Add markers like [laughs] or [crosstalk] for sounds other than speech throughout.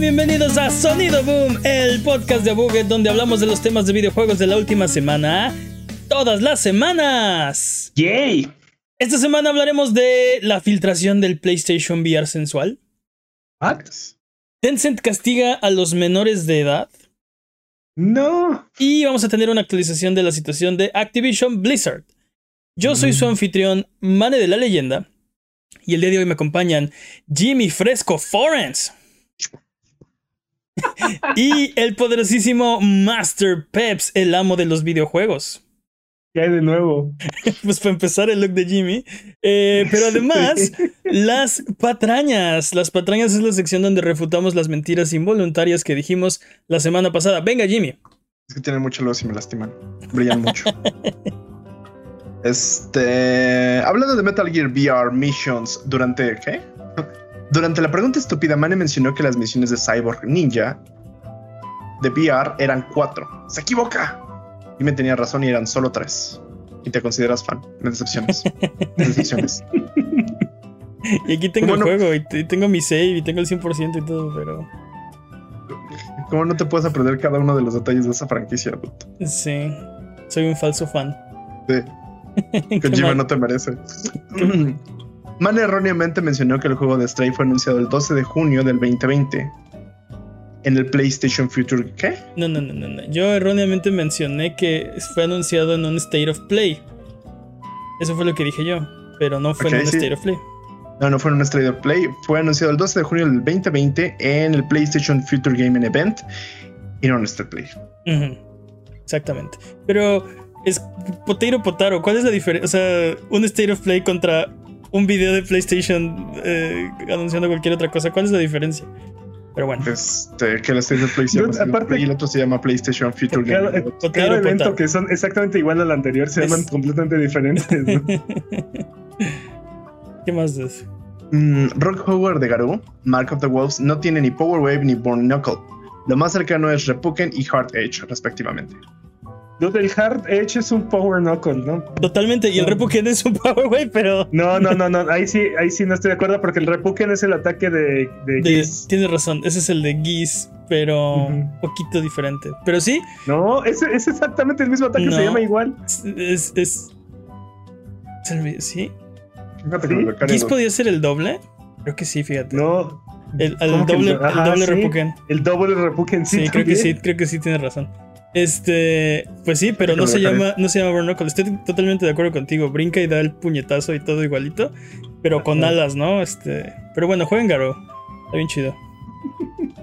Sean bienvenidos a Sonido Boom, el podcast de Buget donde hablamos de los temas de videojuegos de la última semana, todas las semanas. ¡Yay! Esta semana hablaremos de la filtración del PlayStation VR sensual. ¿What? Tencent castiga a los menores de edad. No. Y vamos a tener una actualización de la situación de Activision Blizzard. Yo soy su anfitrión, Mane de la Leyenda. Y el día de hoy me acompañan Jimmy Fresco Forens. [laughs] y el poderosísimo Master Peps, el amo de los videojuegos. ¿Qué hay de nuevo? [laughs] pues para empezar el look de Jimmy. Eh, pero [laughs] además, las patrañas. Las patrañas es la sección donde refutamos las mentiras involuntarias que dijimos la semana pasada. Venga, Jimmy. Es que tienen mucha luz y me lastiman. Brillan mucho. este. Hablando de Metal Gear VR Missions, durante. ¿Qué? Durante la pregunta estúpida, Mane mencionó que las misiones de Cyborg Ninja de VR eran cuatro. ¡Se equivoca! Y me tenía razón y eran solo tres. Y te consideras fan. Me decepciones. [laughs] Me decepciones. y aquí tengo el juego, y, tengo mi save, y tengo el 100% y todo, pero. ¿Cómo no te puedes aprender cada uno de los detalles de esa franquicia? Sí, soy un falso fan. Sí. [laughs] Kojima no te merece. Man erróneamente mencionó que el juego de Stray fue anunciado el 12 de junio del 2020 en el PlayStation Future. ¿Qué? No, no, no, no, Yo erróneamente mencioné que fue anunciado en un State of Play. Eso fue lo que dije yo, pero no fue en un State of Play. No, no fue en un State of Play. Fue anunciado el 12 de junio del 2020 en el PlayStation Future Gaming Event y no en State Play. Exactamente. Pero es potero potaro. ¿Cuál es la diferencia? O sea, un State of Play contra un video de PlayStation eh, anunciando cualquier otra cosa. ¿Cuál es la diferencia? Pero bueno. Este, que la State of Play se llama aparte, y el otro se llama PlayStation Future cada, Game. Cada evento que son exactamente igual al anterior se llaman completamente diferentes. [laughs] ¿Qué más de eso? Mm, Rock Howard de Garou, Mark of the Wolves, no tiene ni Power Wave ni Born Knuckle. Lo más cercano es Repuken y Heart Edge, respectivamente. El Hard Edge es un Power Knuckle, ¿no? Totalmente, y el Repuken es un [laughs] Power Wave, pero. No, no, no, no. Ahí sí, ahí sí no estoy de acuerdo porque el Repuken es el ataque de, de, Tienes razón, ese es el de Geese, pero un poquito diferente. Pero sí. No, es, es exactamente el mismo ataque, se llama igual. Es. es, ¿Sí? ¿Geese podía ser el doble? Creo que sí, fíjate. No. El, doble, el doble Repuken. El doble Repuken, sí. Sí, creo que sí, creo que sí tienes razón. Este, pues sí, pero no se llama, no se llama Estoy totalmente de acuerdo contigo. Brinca y da el puñetazo y todo igualito, pero con alas, ¿no? Este, pero bueno, jueguen Garo. Está bien chido.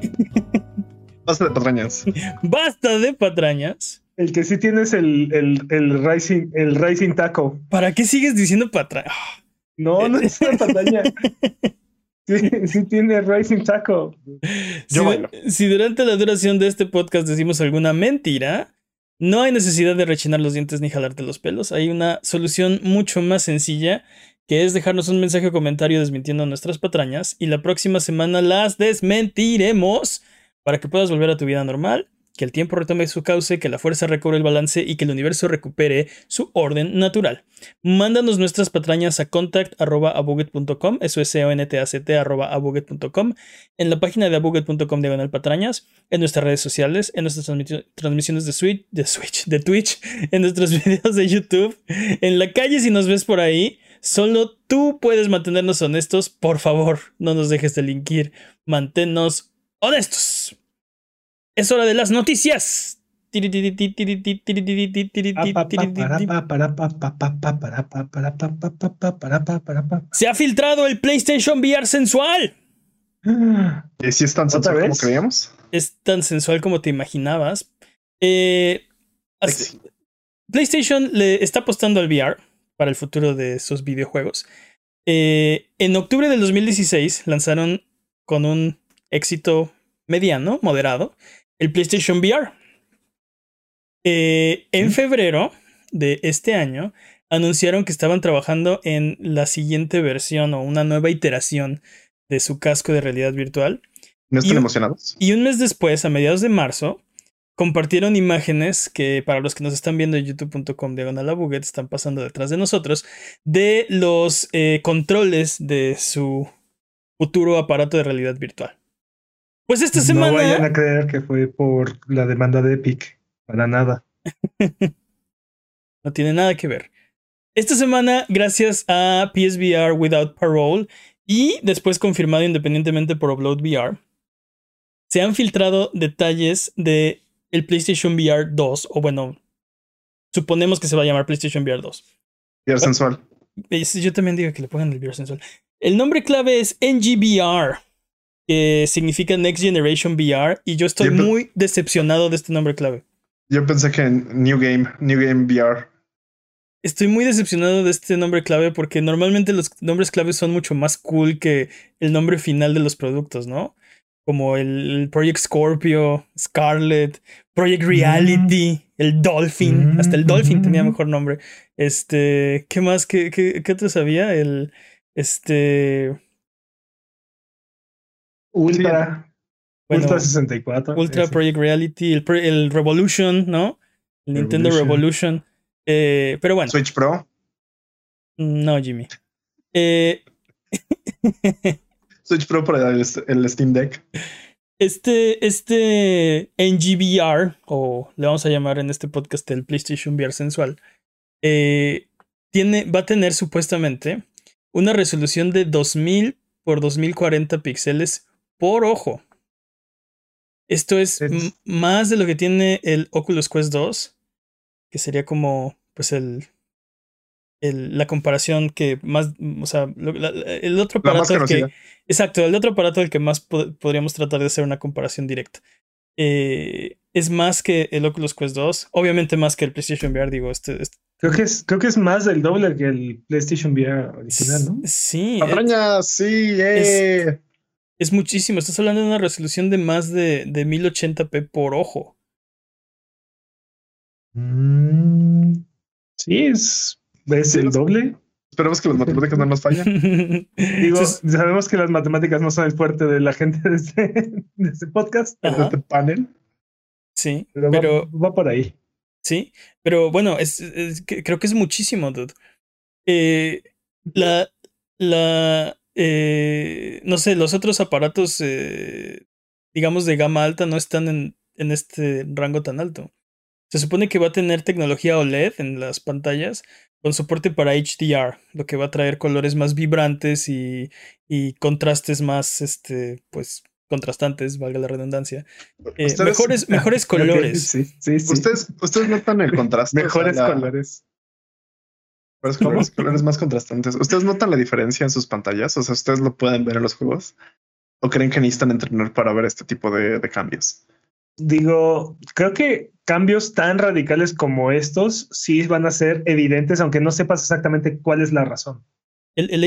[laughs] Basta de patrañas. [laughs] Basta de patrañas. El que sí tienes el, el, el Rising, el Rising Taco. ¿Para qué sigues diciendo patraña? No, no es una [laughs] patraña. Sí, tiene Rising Taco. si, si durante la duración de este podcast decimos alguna mentira, no hay necesidad de rechinar los dientes ni jalarte los pelos. Hay una solución mucho más sencilla que es dejarnos un mensaje o comentario desmintiendo nuestras patrañas y la próxima semana las desmentiremos para que puedas volver a tu vida normal que el tiempo retome su cauce, que la fuerza recobre el balance y que el universo recupere su orden natural. Mándanos nuestras patrañas a contact.abuget.com, eso es c o n t a c t abuget.com, en la página de abuget.com diagonal patrañas, en nuestras redes sociales, en nuestras transmisiones de Switch, de Switch, de Twitch, [laughs] en nuestros videos de YouTube, en la calle si nos ves por ahí. Solo tú puedes mantenernos honestos. Por favor, no nos dejes delinquir. Manténnos honestos. Es hora de las noticias. Se ha filtrado el PlayStation VR sensual. ¿Y si es tan sensual como creíamos? Es tan sensual como te imaginabas. PlayStation le está apostando al VR para el futuro de sus videojuegos. en octubre del 2016 lanzaron con un éxito mediano, moderado, el PlayStation VR. Eh, en febrero de este año anunciaron que estaban trabajando en la siguiente versión o una nueva iteración de su casco de realidad virtual. ¿No están emocionados? Y un mes después, a mediados de marzo, compartieron imágenes que para los que nos están viendo en youtube.com diagonal buget están pasando detrás de nosotros de los eh, controles de su futuro aparato de realidad virtual. Pues esta semana. No vayan a creer que fue por la demanda de Epic. Para nada. [laughs] no tiene nada que ver. Esta semana, gracias a PSVR Without Parole y después confirmado independientemente por Upload VR, se han filtrado detalles de el PlayStation VR 2, o bueno, suponemos que se va a llamar PlayStation VR 2. VR sensual. Yo también digo que le pongan el VR sensual. El nombre clave es NGVR, que significa Next Generation VR, y yo estoy muy decepcionado de este nombre clave. Yo pensé que New Game, New Game VR. Estoy muy decepcionado de este nombre clave porque normalmente los nombres claves son mucho más cool que el nombre final de los productos, ¿no? Como el Project Scorpio, Scarlet, Project Reality, mm. el Dolphin, hasta el Dolphin tenía mm. mejor nombre. Este, ¿qué más? ¿Qué, qué, qué otro sabía? El, este... Ultra. Ultra 64. Ultra Project Reality, el, el, Revolution, ¿no? El Nintendo Revolution. Eh, pero bueno. Switch Pro. No, Jimmy. [laughs] Eh... [laughs] Switch Pro para el, Steam Deck. Este, este NGVR, o le vamos a llamar en este podcast el PlayStation VR sensual, eh, tiene, va a tener supuestamente una resolución de 2000 por 2040 píxeles por ojo. Esto es, más de lo que tiene el Oculus Quest 2, que sería como pues el, el la comparación que más, o sea, el otro aparato que, exacto, el otro aparato del que más podríamos tratar de hacer una comparación directa. Eh, es más que el Oculus Quest 2, obviamente más que el PlayStation VR, digo, este, este Creo que es, creo que es más del doble que el PlayStation VR original, ¿no? Sí. sí, eh. es, muchísimo. Estás hablando de una resolución de más de, de 1080p por ojo. Mm, sí, es, es el doble. Esperemos que las matemáticas no nos fallen. [laughs] Digo, sabemos que las matemáticas no son el fuerte de la gente de este, [laughs] de este podcast, de este panel. Sí, pero, va, por ahí. Sí, pero bueno, es, creo que es muchísimo, dude. Eh, la, la, eh, no sé, los otros aparatos, eh, digamos, de gama alta no están en, en este rango tan alto. Se supone que va a tener tecnología OLED en las pantallas con soporte para HDR, lo que va a traer colores más vibrantes y, y contrastes más, este, pues, contrastantes, valga la redundancia. Eh, mejores, mejores [laughs] colores. Sí, sí, sí. Ustedes, ustedes notan el contraste. mejores colores. Mejores colores más contrastantes. ¿Ustedes notan la diferencia en sus pantallas? O sea, ¿ustedes lo pueden ver en los juegos? ¿O creen que necesitan entrenar para ver este tipo de, de cambios? Digo, creo que cambios tan radicales como estos sí van a ser evidentes, aunque no sepas exactamente cuál es la razón. El, el,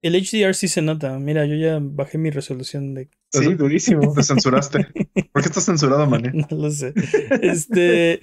el HDR sí se nota. Mira, yo ya bajé mi resolución de. Sí, durísimo. Te censuraste. ¿Por qué estás censurado, mané? [laughs] No lo sé. Este.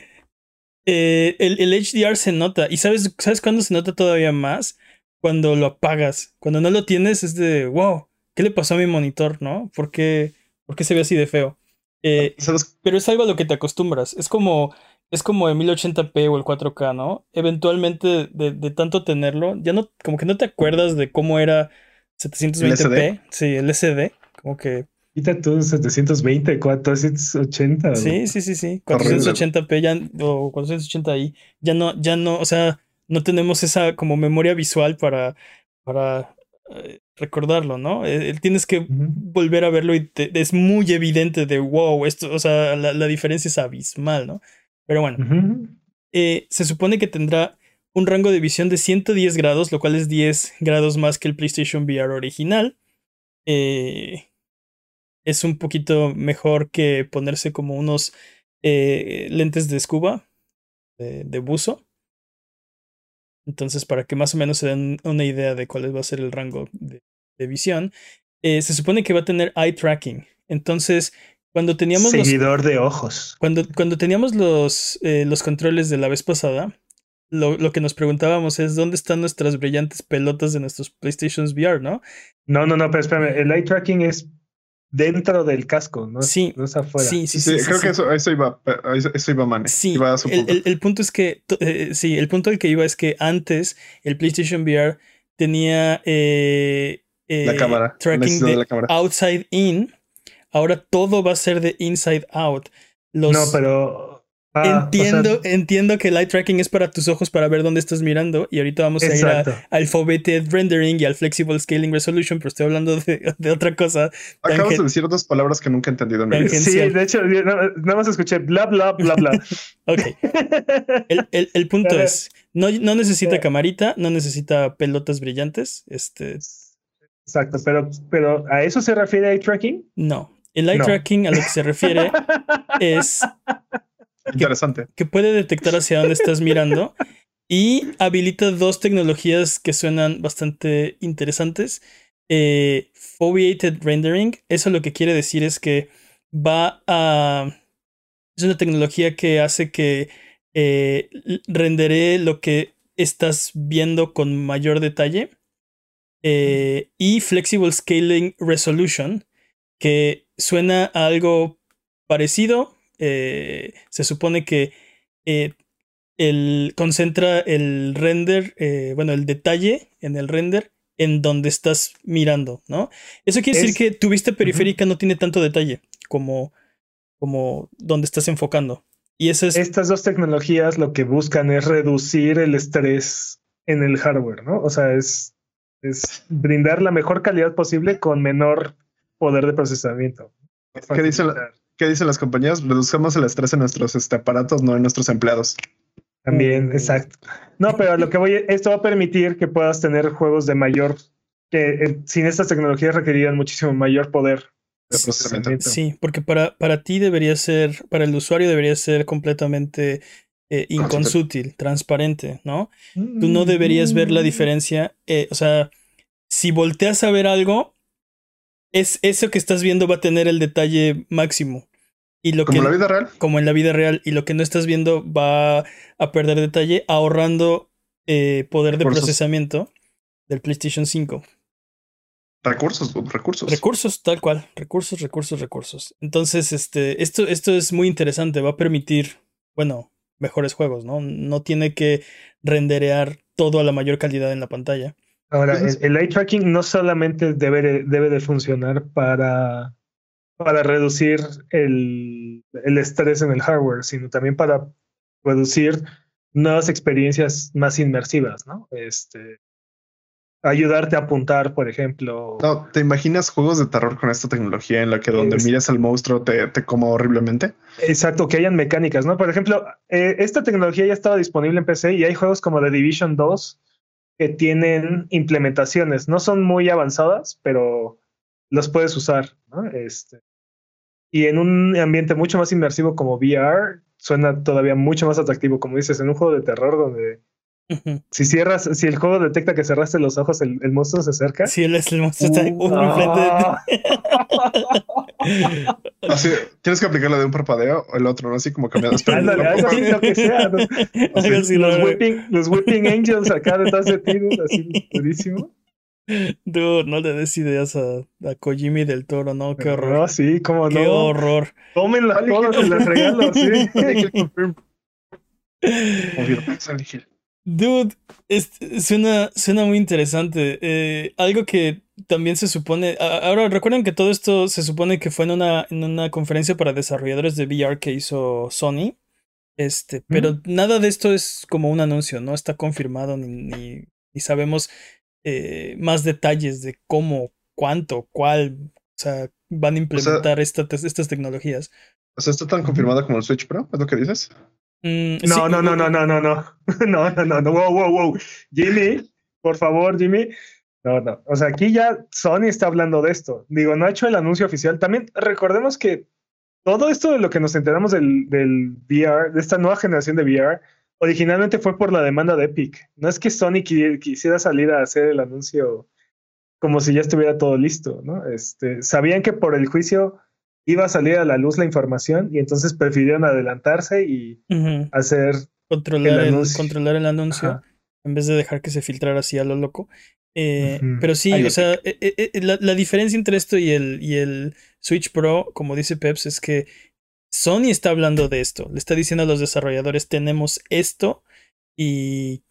Eh, el, el, HDR se nota. ¿Y sabes, sabes cuándo se nota todavía más? Cuando lo apagas. Cuando no lo tienes es de wow. ¿Qué le pasó a mi monitor, no? ¿Por qué, por qué se ve así de feo? Eh, pero es algo a lo que te acostumbras. Es como es como el 1080p o el 4K, ¿no? Eventualmente, de, de, tanto tenerlo, ya no, como que no te acuerdas de cómo era 720p. Sí, el SD, como que. Quita tú 720, 480. Sí, sí, sí, sí. 480p ya, o 480i, ya no, ya no, o sea, no tenemos esa como memoria visual para, para eh, recordarlo, ¿no? Eh, tienes que volver a verlo y es muy evidente de wow, esto, o sea, la, la diferencia es abismal, ¿no? Pero bueno, eh, se supone que tendrá un rango de visión de 110 grados, lo cual es 10 grados más que el PlayStation VR original. Eh, es un poquito mejor que ponerse como unos eh, lentes de scuba, de, buzo. Entonces, para que más o menos se den una idea de cuál va a ser el rango de, visión, se supone que va a tener eye tracking. Entonces, cuando teníamos Seguidor de ojos. Cuando, cuando teníamos los, eh, los controles de la vez pasada, lo, lo, que nos preguntábamos es dónde están nuestras brillantes pelotas de nuestros PlayStation VR, ¿no? No, no, no, pero espérame, el eye tracking es dentro del casco, ¿no? Sí, no es afuera. Sí, sí, sí. creo que eso, eso, iba, eso iba man. Sí, el, el, punto es que, eh, sí, el punto al que iba es que antes el PlayStation VR tenía eh, la cámara, tracking de, la cámara. outside in ahora todo va a ser de inside out. no, pero Ah, entiendo, entiendo que el eye tracking es para tus ojos para ver dónde estás mirando. Y ahorita vamos a ir al foveated rendering y al flexible scaling resolution, pero estoy hablando de, otra cosa. Acabas de decir dos palabras que nunca he entendido en mi vida. Sí, de hecho, nada, más escuché bla, bla, bla, bla. [laughs] ok. El, punto [laughs] es: no, no necesita camarita, no necesita pelotas brillantes. Este. Exacto, pero, pero ¿a eso se refiere eye tracking? No. El eye tracking a lo que se refiere [laughs] es Interesante. Que, puede detectar hacia dónde estás mirando y habilita dos tecnologías que suenan bastante interesantes. Eh, foveated rendering, eso lo que quiere decir es que va a... Es una tecnología que hace que eh, rendere lo que estás viendo con mayor detalle. Eh, y Flexible Scaling Resolution, que suena a algo parecido, eh, se supone que eh, el, concentra el render, eh, bueno, el detalle en el render en donde estás mirando, ¿no? Eso quiere decir que tu vista periférica no tiene tanto detalle como, como donde estás enfocando. Y eso es... Estas dos tecnologías lo que buscan es reducir el estrés en el hardware, ¿no? O sea, es, es brindar la mejor calidad posible con menor poder de procesamiento. ¿Qué dice, la, ¿Qué dicen las compañías? Reduzcamos el estrés en nuestros este, aparatos, no en nuestros empleados. También, mm. exacto. No, pero lo que voy, esto va a permitir que puedas tener juegos de mayor, que eh, sin estas tecnologías requerirían muchísimo mayor poder de procesamiento. Sí, porque para, para ti debería ser, para el usuario debería ser completamente eh, inconsútil, transparente, ¿no? Tú no deberías ver la mm. diferencia, eh, o sea, si volteas a ver algo, es eso que estás viendo va a tener el detalle máximo. Y lo como en la vida real. Como en la vida real. Y lo que no estás viendo va a perder detalle ahorrando eh, poder de procesamiento del PlayStation 5. Recursos, recursos. Recursos, tal cual. Recursos, recursos, recursos. Entonces, este, esto, esto es muy interesante. Va a permitir, bueno, mejores juegos, ¿no? No tiene que renderear todo a la mayor calidad en la pantalla. Ahora, el, eye tracking no solamente debe, debe de funcionar para, para reducir el, el, estrés en el hardware, sino también para reducir nuevas experiencias más inmersivas, ¿no? Este, ayudarte a apuntar, por ejemplo. No, ¿te imaginas juegos de terror con esta tecnología en la que donde miras al monstruo te, te coma horriblemente? Exacto, que hayan mecánicas, ¿no? Por ejemplo, eh, esta tecnología ya estaba disponible en PC y hay juegos como The Division 2 que tienen implementaciones. No son muy avanzadas, pero los puedes usar. Este, y en un ambiente mucho más inmersivo como VR, suena todavía mucho más atractivo, como dices, en un juego de terror donde si cierras, si el juego detecta que cerraste los ojos, el, monstruo se acerca. Sí, el, monstruo está uh, [laughs] Así, tienes que aplicar la de un parpadeo o el otro, ¿no? Así como cambiando. lo que sea. [laughs] los, whipping, los whipping angels acá detrás de ti, así durísimo. Dude, no le des ideas a, a Kojimi del Toro, ¿no? Qué horror. No, sí, cómo no. Qué horror. Tómenla todas, se las regalo, sí. Dude, suena, suena muy interesante. Eh, algo que también se supone. Ahora, recuerden que todo esto se supone que fue en una, en una conferencia para desarrolladores de VR que hizo Sony. Este, pero nada de esto es como un anuncio, no está confirmado ni, ni, sabemos eh, más detalles de cómo, cuánto, cuál, o sea, van a implementar estas tecnologías. O sea, está tan confirmada como el Switch Pro, ¿es lo que dices? Mm, no, no, no, no, no, no, no, no, no, no, no, wow, wow, wow. Jimmy, por favor, Jimmy. No, no. O sea, aquí ya Sony está hablando de esto. Digo, no ha hecho el anuncio oficial. También recordemos que todo esto de lo que nos enteramos del, del VR, de esta nueva generación de VR, originalmente fue por la demanda de Epic. No es que Sony quisiera salir a hacer el anuncio como si ya estuviera todo listo, ¿no? Este, sabían que por el juicio iba a salir a la luz la información y entonces prefirieron adelantarse y hacer controlar el, anuncio, controlar el anuncio en vez de dejar que se filtrara así a lo loco. Eh, pero sí, o sea, eh, eh, la, diferencia entre esto y el, y el Switch Pro, como dice Peps, es que Sony está hablando de esto. Le está diciendo a los desarrolladores, tenemos esto y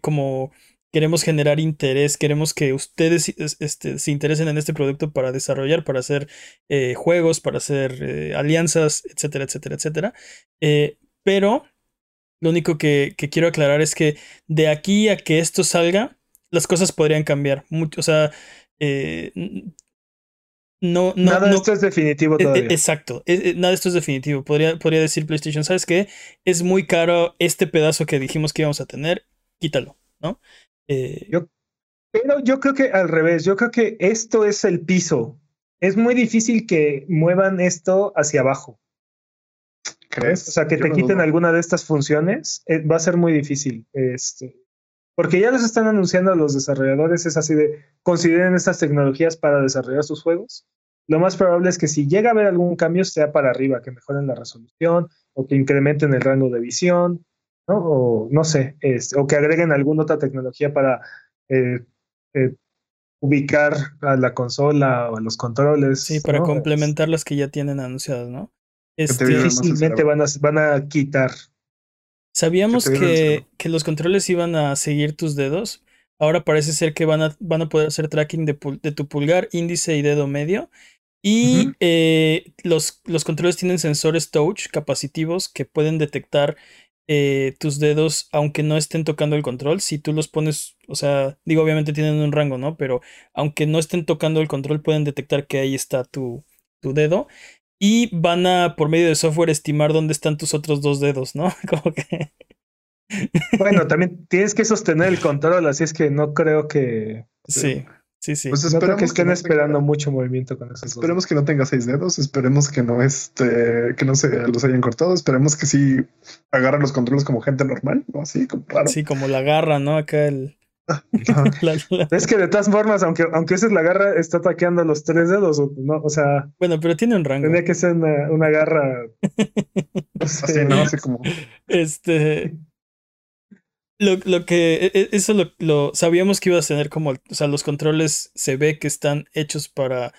como queremos generar interés, queremos que ustedes este, se interesen en este producto para desarrollar, para hacer eh, juegos, para hacer eh, alianzas, etcétera, etcétera, etcétera. Eh, pero lo único que, quiero aclarar es que de aquí a que esto salga, las cosas podrían cambiar. Mucho, o sea, no, nada de esto es definitivo e, e, todavía. Exacto, e, nada de esto es definitivo. Podría, podría decir PlayStation, ¿sabes qué? Es muy caro este pedazo que dijimos que íbamos a tener, quítalo, ¿no? Eh, yo, pero yo creo que al revés, yo creo que esto es el piso. Es muy difícil que muevan esto hacia abajo. ¿Crees? O sea, que te quiten alguna de estas funciones, eh, va a ser muy difícil. Este, porque ya los están anunciando a los desarrolladores, es así de, consideren estas tecnologías para desarrollar sus juegos. Lo más probable es que si llega a haber algún cambio sea para arriba, que mejoren la resolución o que incrementen el rango de visión ¿no? O no sé, este, o que agreguen alguna otra tecnología para eh, eh, ubicar a la consola o a los controles. Sí, para complementar las que ya tienen anunciadas, ¿no? Este, difícilmente van a, van a quitar. Sabíamos que, que, los controles iban a seguir tus dedos. Ahora parece ser que van a, van a poder hacer tracking de, de tu pulgar, índice y dedo medio. Y eh, los, los controles tienen sensores touch capacitivos que pueden detectar eh, tus dedos, aunque no estén tocando el control, si tú los pones, o sea, digo, obviamente tienen un rango, ¿no? Pero aunque no estén tocando el control, pueden detectar que ahí está tu, tu dedo. Y van a, por medio de software, estimar dónde están tus otros dos dedos, ¿no? [laughs] Como que. Bueno, también tienes que sostener el control, así es que no creo que. Sí. Sí, sí. Pues esperemos que estén esperando mucho movimiento con eso. Esperemos que no tenga seis dedos, esperemos que no este, que no se los hayan cortado, esperemos que sí agarren los controles como gente normal, ¿no? Así como claro. Sí, como la garra, ¿no? Acá el. [laughs] [laughs] Es que de todas formas, aunque, aunque esa es la garra, está ataqueando los tres dedos, ¿no? O sea. Bueno, pero tiene un rango. Tendría que ser una, una garra. [laughs] Así, ¿no? Así como. Este. Lo, lo que, e, e, eso lo, lo, sabíamos que ibas a tener como, o sea, los controles se ve que están hechos para,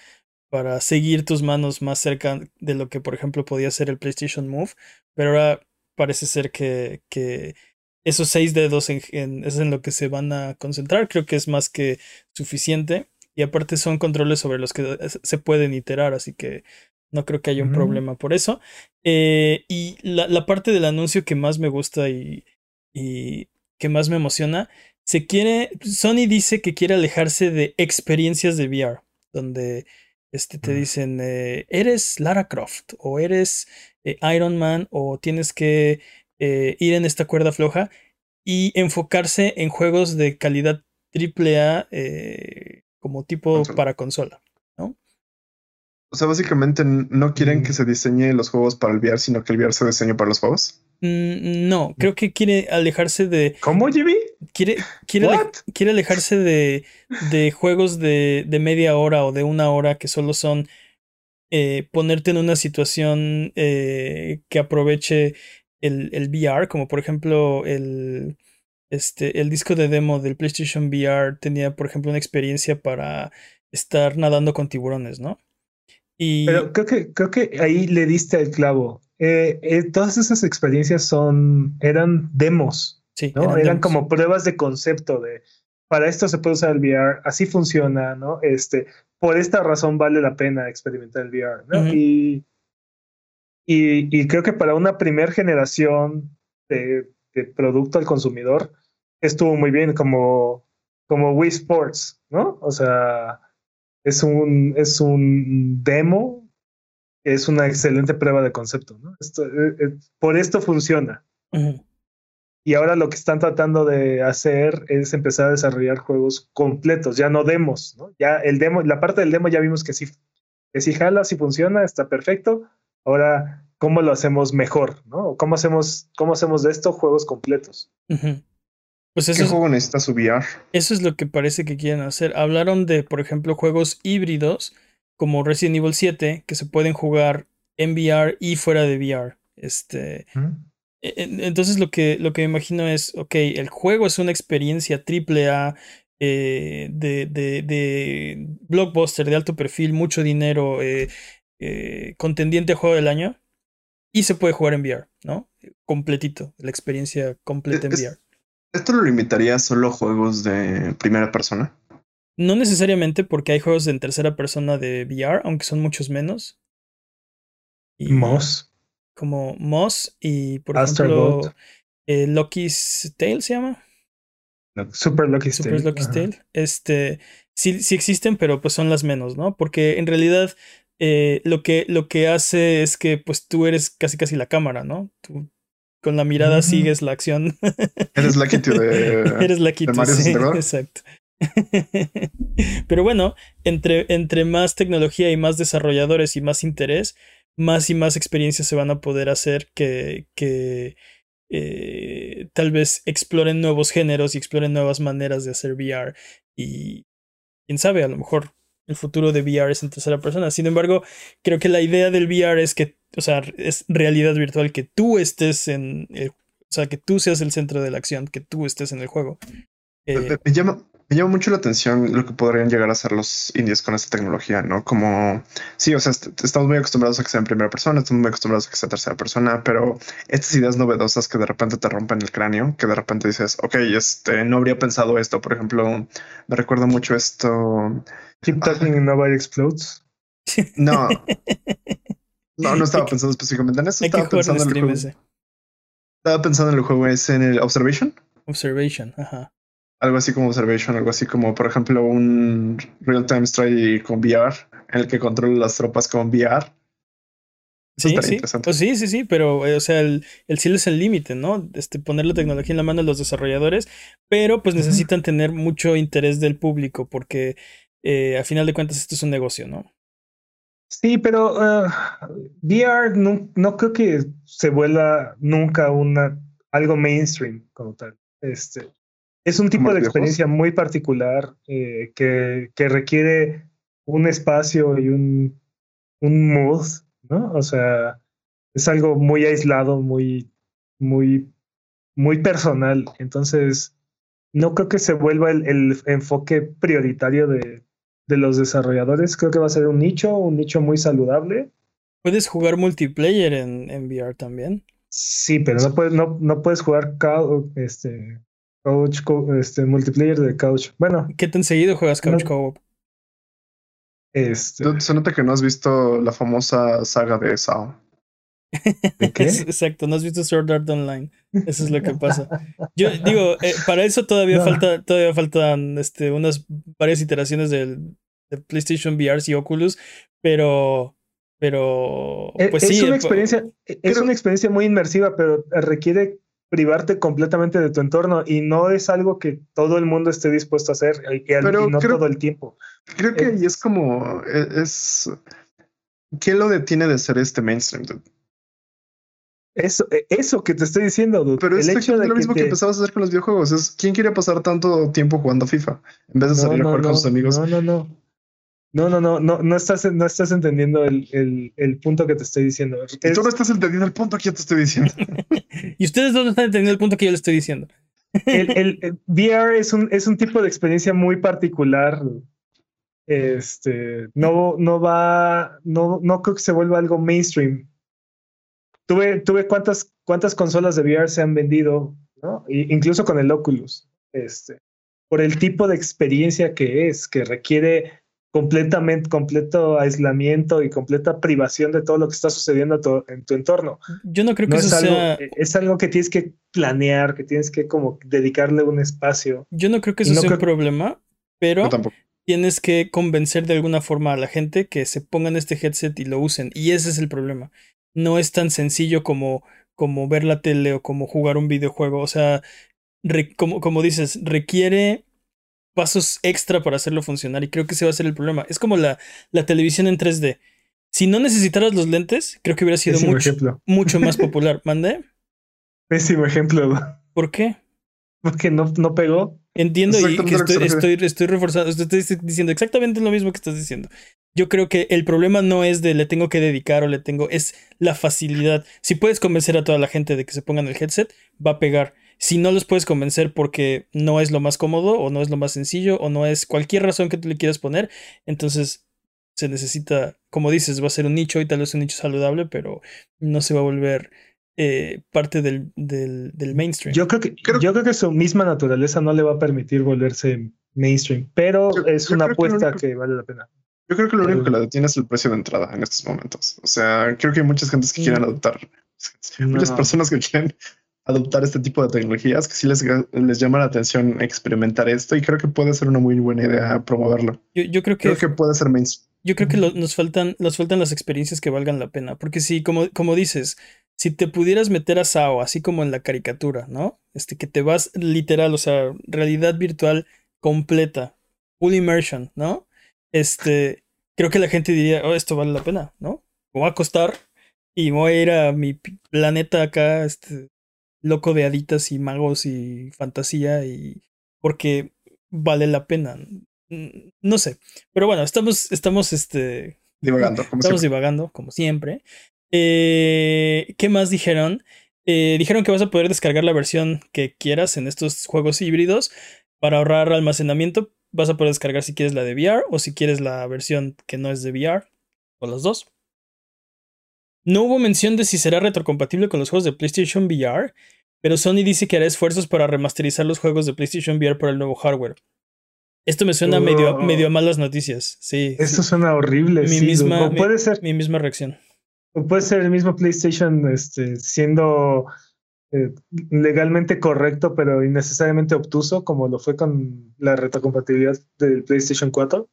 para seguir tus manos más cerca de lo que, por ejemplo, podía ser el PlayStation Move, pero ahora parece ser que, que esos seis dedos en, es en lo que se van a concentrar, creo que es más que suficiente, y aparte son controles sobre los que se pueden iterar, así que no creo que haya un problema por eso. Eh, y la, la, parte del anuncio que más me gusta y, y que más me emociona. Se quiere, Sony dice que quiere alejarse de experiencias de VR, donde este, te dicen, eh, eres Lara Croft o eres eh, Iron Man o tienes que eh, ir en esta cuerda floja y enfocarse en juegos de calidad AAA como tipo para consola. ¿no? O sea, básicamente no quieren que mm. se diseñe los juegos para el VR, sino que el VR se diseñe para los juegos. Mm, no, creo que quiere alejarse de. ¿Cómo, Jimmy? Quiere, quiere, quiere alejarse de, de juegos de, de, media hora o de una hora que solo son eh, ponerte en una situación eh, que aproveche el, el, VR, como por ejemplo el, este, el disco de demo del PlayStation VR tenía, por ejemplo, una experiencia para estar nadando con tiburones, ¿no? Y... Pero creo que, creo que ahí le diste el clavo. Eh, eh, todas esas experiencias son, eran demos, sí, ¿no? Eran, como pruebas de concepto de, para esto se puede usar el VR, así funciona, ¿no? Este, por esta razón vale la pena experimentar el VR, ¿no? y, y, y, creo que para una primera generación de, de, producto al consumidor estuvo muy bien, como, como Wii Sports, ¿no? O sea, es un, es un demo es una excelente prueba de concepto. ¿no? Esto, eh, eh, por esto funciona. Y ahora lo que están tratando de hacer es empezar a desarrollar juegos completos, ya no demos. ¿no? Ya el demo, la parte del demo ya vimos que sí, que sí jala, sí funciona, está perfecto. Ahora, ¿cómo lo hacemos mejor? ¿no? ¿Cómo, hacemos, ¿Cómo hacemos de esto juegos completos? Pues eso ¿Qué juego necesita su VR? Eso es lo que parece que quieren hacer. Hablaron de, por ejemplo, juegos híbridos como Resident Evil 7, que se pueden jugar en VR y fuera de VR. Este, e, Entonces lo que, lo que me imagino es, ok, el juego es una experiencia triple A eh, de, de, de, blockbuster, de alto perfil, mucho dinero, eh, eh, contendiente juego del año, y se puede jugar en VR, ¿no? Completito, la experiencia completa en VR. ¿Esto lo limitaría solo a juegos de primera persona? No necesariamente porque hay juegos en tercera persona de VR, aunque son muchos menos. Moss. Como Moss y por ejemplo eh, Lucky's Tale se llama. Super Lucky's Super Lucky's Tale. Este, sí, sí existen, pero pues son las menos, ¿no? Porque en realidad eh, lo, que, lo que hace es que pues tú eres casi casi la cámara, ¿no? Tú con la mirada sigues la acción. Eres la [laughs] de. Eres la sí, exacto. [laughs] Pero bueno, entre, entre más tecnología y más desarrolladores y más interés, más y más experiencias se van a poder hacer que, que eh, tal vez exploren nuevos géneros y exploren nuevas maneras de hacer VR. Y quién sabe, a lo mejor el futuro de VR es en tercera persona. Sin embargo, creo que la idea del VR es que, o sea, es realidad virtual, que tú estés en, o sea, que tú seas el centro de la acción, que tú estés en el juego. Eh, me, llama, me llama mucho la atención lo que podrían llegar a hacer los indies con esta tecnología, ¿no? Como, sí, o sea, estamos muy acostumbrados a que sea en primera persona, estamos muy acostumbrados a que sea tercera persona, pero estas ideas novedosas que de repente te rompen el cráneo, que de repente dices, ok, este, no habría pensado esto. Por ejemplo, me recuerda mucho esto. Keep talking and nobody explodes. No. [laughs] No, no estaba pensando específicamente en eso. Estaba pensando en el juego. Estaba pensando en el juego ese en el Observation. Observation, ajá algo así como Observation, algo así como, por ejemplo, un Real-Time Strategy con VR, en el que controla las tropas con VR. sí, sí. Pues sí, sí, sí, pero, eh, o sea, el, el cielo es el límite, ¿no? Este, poner la tecnología en la mano de los desarrolladores, pero pues necesitan tener mucho interés del público, porque eh, a final de cuentas esto es un negocio, ¿no? Sí, pero uh, VR no, no creo que se vuelva nunca una algo mainstream como tal. Este, es un tipo de experiencia muy particular eh, que, que, requiere un espacio y un, un mood, ¿no? O sea, es algo muy aislado, muy, muy, muy personal. Entonces, no creo que se vuelva el, el enfoque prioritario de, de los desarrolladores. Creo que va a ser un nicho, un nicho muy saludable. ¿Puedes jugar multiplayer en, en VR también? Sí, pero no puedes, no, no puedes jugar este, Couch, este, multiplayer de Couch. Bueno. ¿Qué tan seguido juegas Couch Co-op? Este... Se nota que no has visto la famosa saga de SAO. ¿De qué? [laughs] Exacto, no has visto Sword Art Online. Eso es lo que pasa. Yo [laughs] digo, eh, para eso todavía falta, todavía faltan este, unas varias iteraciones del, de PlayStation VR y Oculus, pero pero eh, pues es sí, una experiencia es una experiencia muy inmersiva pero requiere privarte completamente de tu entorno y no es algo que todo el mundo esté dispuesto a hacer y, no todo el tiempo. Creo que ahí es como e, es ¿qué lo detiene de ser este mainstream? Eso, e, eso que te estoy diciendo, dude. Pero es hecho lo mismo que empezabas a hacer con los videojuegos. Es quién quiere pasar tanto tiempo jugando FIFA en vez de salir a jugar con sus amigos. No, no, no. No, no, no, no, no estás, no estás entendiendo el, el, el punto que te estoy diciendo. Tú no estás entendiendo el punto que yo te estoy diciendo. [laughs] y ustedes no están entendiendo el punto que yo les estoy diciendo. el, el, VR es un, es un tipo de experiencia muy particular. Este, no, no va, no, no creo que se vuelva algo mainstream. Tuve, tuve cuántas, cuántas consolas de VR se han vendido, ¿no? incluso con el Oculus. Este, por el tipo de experiencia que es, que requiere completamente, completo aislamiento y completa privación de todo lo que está sucediendo en tu entorno. Yo no creo que eso es algo, sea... Es algo que tienes que planear, que tienes que como dedicarle un espacio. Yo no creo que eso sea un problema, pero tienes que convencer de alguna forma a la gente que se pongan este headset y lo usen. Y ese es el problema. No es tan sencillo como, como ver la tele o como jugar un videojuego. O sea, como, como dices, requiere pasos extra para hacerlo funcionar y creo que ese va a ser el problema. Es como la, la televisión en 3D. Si no necesitaras los lentes, creo que hubiera sido mucho, mucho, más [laughs] popular. ¿Mande? Pésimo ejemplo. ¿Por qué? Porque no, no pegó. Entiendo y que estoy, estoy, estoy reforzando, estoy diciendo exactamente lo mismo que estás diciendo. Yo creo que el problema no es de le tengo que dedicar o le tengo, es la facilidad. Si puedes convencer a toda la gente de que se pongan el headset, va a pegar. Si no los puedes convencer porque no es lo más cómodo o no es lo más sencillo o no es cualquier razón que tú le quieras poner, entonces se necesita, como dices, va a ser un nicho y tal vez un nicho saludable, pero no se va a volver eh, parte del, del, mainstream. Yo creo, que, yo creo que su misma naturaleza no le va a permitir volverse mainstream, pero es una apuesta que, vale la pena. Yo creo que lo único que la detiene es el precio de entrada en estos momentos. O sea, creo que hay muchas gentes que quieren mm. adoptar, [laughs] muchas personas que quieren adoptar este tipo de tecnologías que sí les, les llama la atención experimentar esto y creo que puede ser una muy buena idea promoverlo. Yo, creo que, creo que puede ser mainstream. Yo creo que nos faltan, nos faltan las experiencias que valgan la pena, porque si, como, como dices, si te pudieras meter a SAO, así como en la caricatura, ¿no? Este, que te vas literal, o sea, realidad virtual completa, full immersion, ¿no? Este, creo que la gente diría, oh, esto vale la pena, ¿no? Me voy a acostar y voy a ir a mi planeta acá, este, loco de haditas y magos y fantasía y porque vale la pena. No sé, pero bueno, estamos, estamos, este, divagando, como estamos divagando como siempre. Eh, ¿Qué más dijeron? Eh, dijeron que vas a poder descargar la versión que quieras en estos juegos híbridos para ahorrar almacenamiento. Vas a poder descargar si quieres la de VR o si quieres la versión que no es de VR o las dos. No hubo mención de si será retrocompatible con los juegos de PlayStation VR, pero Sony dice que hará esfuerzos para remasterizar los juegos de PlayStation VR para el nuevo hardware. Esto me suena medio, medio a malas noticias. Sí. Esto suena horrible. Mi misma, puede ser. Mi misma reacción. O puede ser el mismo PlayStation este, siendo eh, legalmente correcto, pero innecesariamente obtuso, como lo fue con la retrocompatibilidad del PlayStation 4.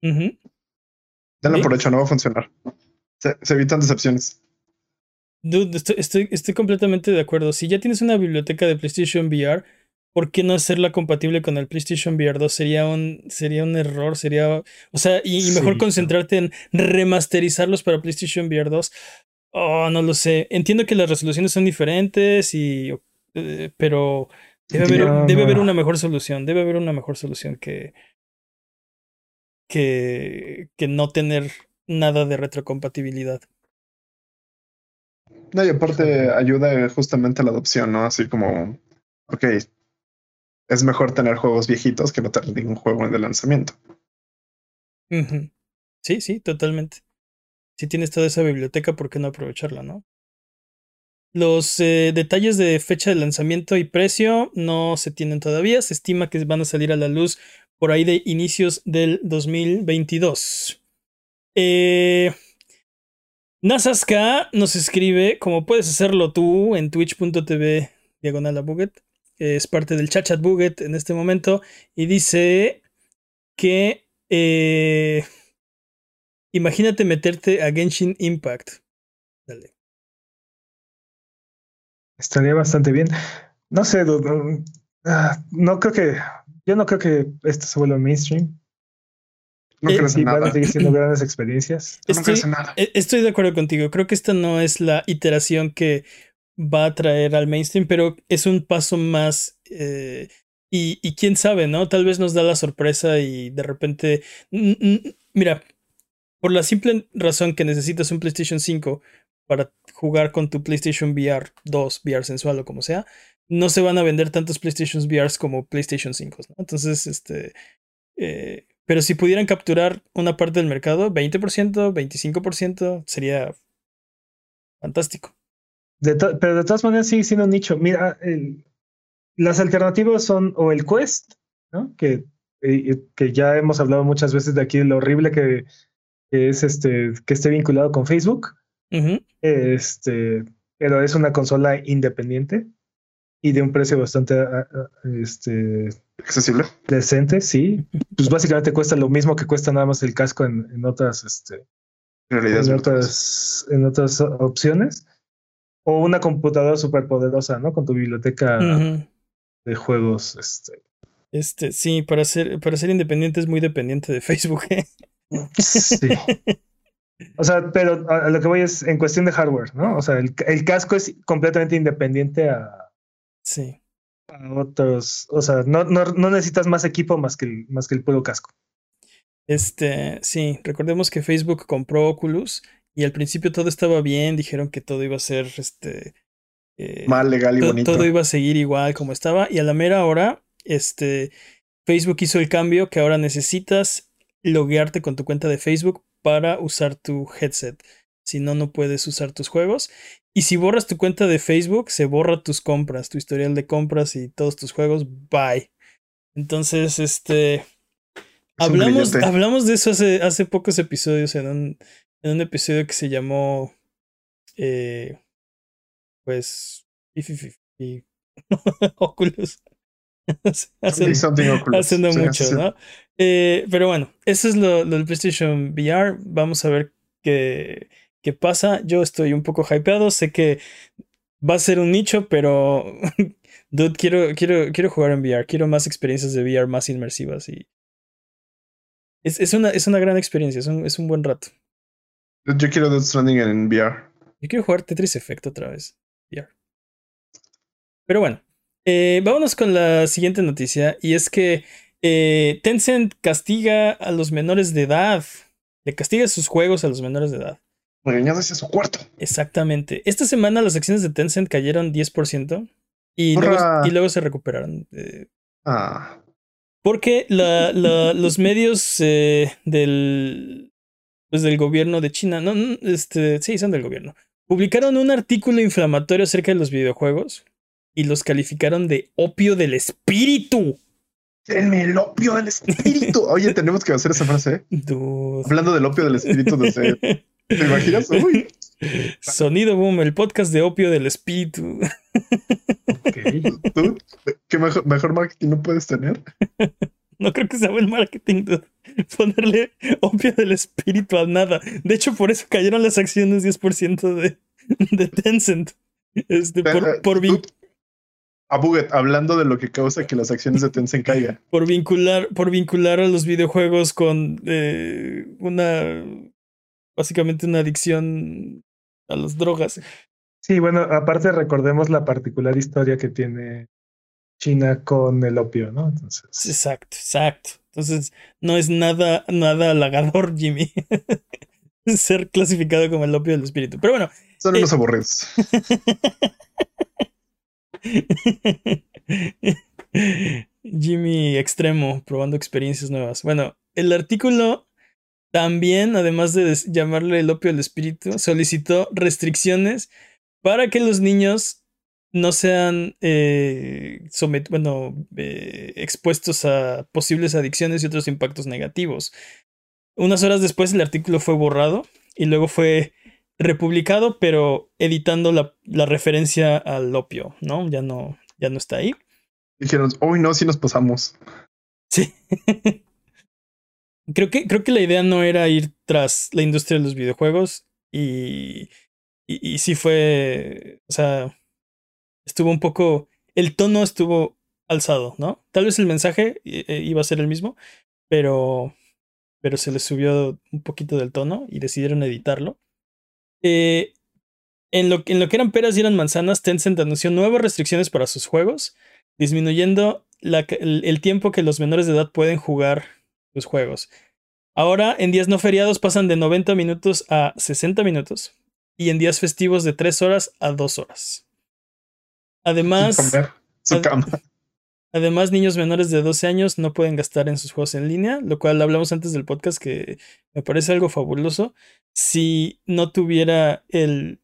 Denlo por hecho, no va a funcionar. Se, evitan decepciones. Dude, estoy, estoy, completamente de acuerdo. Si ya tienes una biblioteca de PlayStation VR, ¿por qué no hacerla compatible con el PlayStation VR 2? Sería un, sería un error, sería... O sea, y, mejor concentrarte en remasterizarlos para PlayStation VR 2. Oh, no lo sé. Entiendo que las resoluciones son diferentes y... Eh, pero debe haber, debe haber una mejor solución. Debe haber una mejor solución que... Que, que no tener nada de retrocompatibilidad. No, y aparte ayuda justamente a la adopción, ¿no? Así como, ok, es mejor tener juegos viejitos que no tener ningún juego de lanzamiento. Sí, sí, totalmente. Si tienes toda esa biblioteca, ¿por qué no aprovecharla, no? Los eh, detalles de fecha de lanzamiento y precio no se tienen todavía. Se estima que van a salir a la luz por ahí de inicios del 2022. Eh, Nasaska nos escribe, como puedes hacerlo tú en twitch.tv diagonal a Buget, es parte del chat chat Buget en este momento, y dice que eh, imagínate meterte a Genshin Impact. Dale. Estaría bastante bien. No sé, ah, no creo que, yo no creo que esto se vuelva mainstream. No eh, Van a seguir siendo [laughs] grandes experiencias. Estoy, e, estoy de acuerdo contigo. Creo que esta no es la iteración que va a traer al mainstream, pero es un paso más. Eh, y, y, quién sabe, ¿no? Tal vez nos da la sorpresa y de repente. Mira, por la simple razón que necesitas un PlayStation 5 para jugar con tu PlayStation VR 2, VR sensual o como sea, no se van a vender tantos PlayStation VRs como PlayStation 5. ¿no? Entonces, este. Eh, pero si pudieran capturar una parte del mercado, 20%, 25%, sería fantástico. pero de todas maneras sigue siendo un nicho. Mira, las alternativas son o el Quest, ¿no? Que, eh, que ya hemos hablado muchas veces de aquí, lo horrible que, es este, que esté vinculado con Facebook. Este, pero es una consola independiente y de un precio bastante este, accesible. Decente, sí. Pues básicamente cuesta lo mismo que cuesta nada más el casco en, en otras, este, en otras, en otras opciones. O una computadora súper poderosa, ¿no? Con tu biblioteca de juegos. Este. Este, sí, para ser, para ser independiente es muy dependiente de Facebook. ¿eh? Sí. O sea, pero a, lo que voy es en cuestión de hardware, ¿no? O sea, el, el casco es completamente independiente a, Sí. A otros, o sea, no, no, no necesitas más equipo más que el, más que el puro casco. Este, sí, recordemos que Facebook compró Oculus y al principio todo estaba bien, dijeron que todo iba a ser este eh, mal legal y bonito. Todo iba a seguir igual como estaba y a la mera hora este Facebook hizo el cambio que ahora necesitas loguearte con tu cuenta de Facebook para usar tu headset. Si no no puedes usar tus juegos Y si borras tu cuenta de Facebook, se borra tus compras, tu historial de compras y todos tus juegos. Bye. Entonces, este. Hablamos, hablamos de eso hace, hace pocos episodios en un, en un episodio que se llamó. Eh, pues. Y, Oculus. haciendo, mucho, ¿no? Eh, pero bueno, eso es lo, lo, del PlayStation VR. Vamos a ver qué, qué pasa. Yo estoy un poco hypeado. Sé que va a ser un nicho, pero. [laughs] Dude, quiero, quiero, quiero jugar en VR. Quiero más experiencias de VR más inmersivas. Y. Es, es, una, es una gran experiencia. Es un, es un buen rato. Yo quiero Death Stranding en VR. Yo quiero jugar Tetris Effect otra vez. VR. Pero bueno. Eh, vámonos con la siguiente noticia. Y es que eh, Tencent castiga a los menores de edad. Le castiga sus juegos a los menores de edad. Regañados a su cuarto. Exactamente. Esta semana las acciones de Tencent cayeron 10% y, luego, y luego, se recuperaron. Eh, ah. Porque la, los medios del, pues del gobierno de China, no, este, sí, son del gobierno, publicaron un artículo inflamatorio acerca de los videojuegos y los calificaron de opio del espíritu. Denme el opio del espíritu. [laughs] Oye, tenemos que hacer esa frase. ¿eh? Hablando del opio del espíritu, no sé. [laughs] ¿Te imaginas? Uy. Sonido Boom, el podcast de opio del espíritu. ¿Qué mejor, mejor, marketing no puedes tener? No creo que sea el marketing ponerle opio del espíritu a nada. De hecho, por eso cayeron las acciones 10% de, de Tencent. Este, por, por, a Buget, hablando de lo que causa que las acciones de Tencent caigan. Por vincular, por vincular a los videojuegos con eh, una básicamente una adicción a las drogas. Sí, bueno, aparte recordemos la particular historia que tiene China con el opio, ¿no? Entonces. Exacto, exacto. Entonces, no es nada, nada halagador, [laughs] Jimmy. ser clasificado como el opio del espíritu. Pero bueno. Son unos eh, aburridos. [laughs] Jimmy extremo, probando experiencias nuevas. Bueno, el artículo también, además de llamarle el opio del espíritu, solicitó restricciones para que los niños no sean eh, bueno, eh, expuestos a posibles adicciones y otros impactos negativos. Unas horas después el artículo fue borrado y luego fue republicado, pero editando la, la, referencia al opio, ¿no? Ya no, ya no está ahí. Dijeron, hoy no, si nos pasamos. Sí. [laughs] creo, que, creo que la idea no era ir tras la industria de los videojuegos y, y, sí fue, o sea, estuvo un poco, el tono estuvo alzado, ¿no? Tal vez el mensaje eh, eh, iba a ser el mismo, pero, pero se le subió un poquito del tono y decidieron editarlo. Eh, en, lo, en lo que eran peras y eran manzanas, Tencent anunció nuevas restricciones para sus juegos, disminuyendo el, tiempo que los menores de edad pueden jugar los juegos. Ahora, en días no feriados pasan de 90 minutos a 60 minutos y en días festivos de 3 horas a 2 horas. Además, Además, niños menores de 12 años no pueden gastar en sus juegos en línea, lo cual hablamos antes del podcast que me parece algo fabuloso. Si no tuviera el,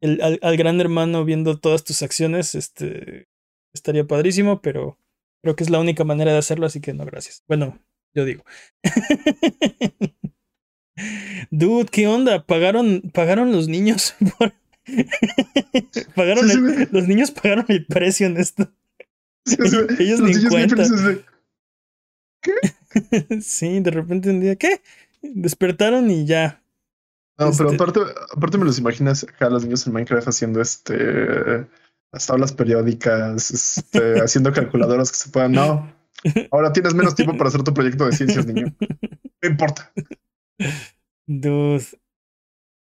el al, gran hermano viendo todas tus acciones, este estaría padrísimo, pero creo que es la única manera de hacerlo, así que no, gracias. Bueno, yo digo. Dude, ¿qué onda? ¿Pagaron, pagaron los niños [laughs] pagaron los niños pagaron el precio en esto. [laughs] Ellos ni cuenta. ¿Qué? [laughs] sí, de repente un día, ¿qué? Despertaron y ya. No, pero este aparte, aparte me los imaginas a los niños en Minecraft haciendo este las tablas periódicas, este, haciendo calculadoras que se puedan. No. Ahora tienes menos tiempo para hacer tu proyecto de ciencias, niño. [laughs] No importa. Dude.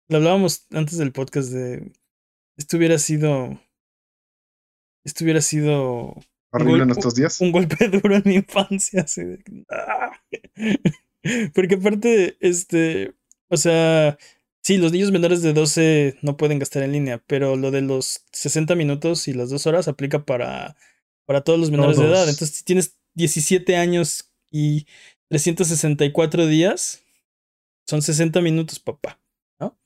Lo hablábamos antes del podcast de. Esto hubiera sido. Esto hubiera sido horrible en estos días. Un golpe [laughs] duro en mi infancia. ¡ah! [laughs] Porque aparte, este, o sea, sí, los niños menores de 12 no pueden gastar en línea, pero lo de los 60 minutos y las 2 horas aplica para, para todos los menores de edad. Entonces, si tienes 17 años y 364 días, son 60 minutos, papá. ¿no?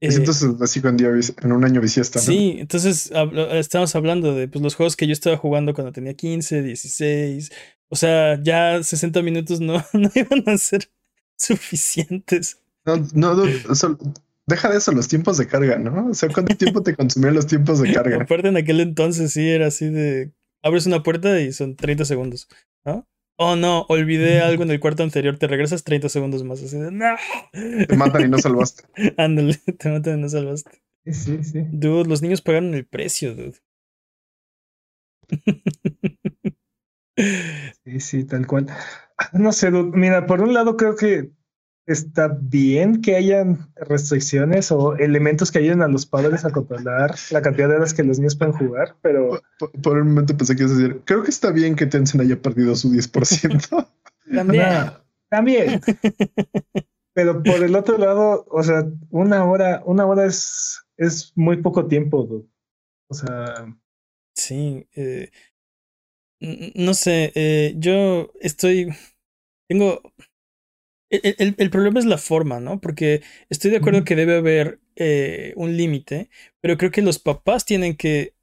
Eh, entonces así con día, en un año bisiesto. Sí, entonces estamos hablando de pues, los juegos que yo estaba jugando cuando tenía 15, 16. O sea, ya 60 minutos no, [laughs] no iban a ser suficientes. No, no, no deja de eso, los tiempos de carga, ¿no? O sea, ¿cuánto tiempo te consumían los tiempos de carga? [laughs] Aparte, en aquel entonces sí era así de abres una puerta y son 30 segundos, ¿no? Oh no, olvidé algo en el cuarto anterior, te regresas 30 segundos más. Así de, no. Te matan y no salvaste. [laughs] Ándale, te matan y no salvaste. Sí, sí. Dude, los niños pagaron el precio, dude. [laughs] Sí, sí, tal cual. No sé, dude. Mira, por un lado creo que está bien que hayan restricciones o elementos que ayuden a los padres a controlar la cantidad de horas que los niños pueden jugar, pero... Por, un momento pensé que ibas a decir, creo que está bien que Tencent haya perdido su 10%. [laughs] también. también. pero por el otro lado, o sea, una hora, una hora es, es muy poco tiempo, O sea... Sí, eh, no sé, eh, yo estoy... Tengo el, el, problema es la forma, ¿no? Porque estoy de acuerdo que debe haber eh, un límite, pero creo que los papás tienen que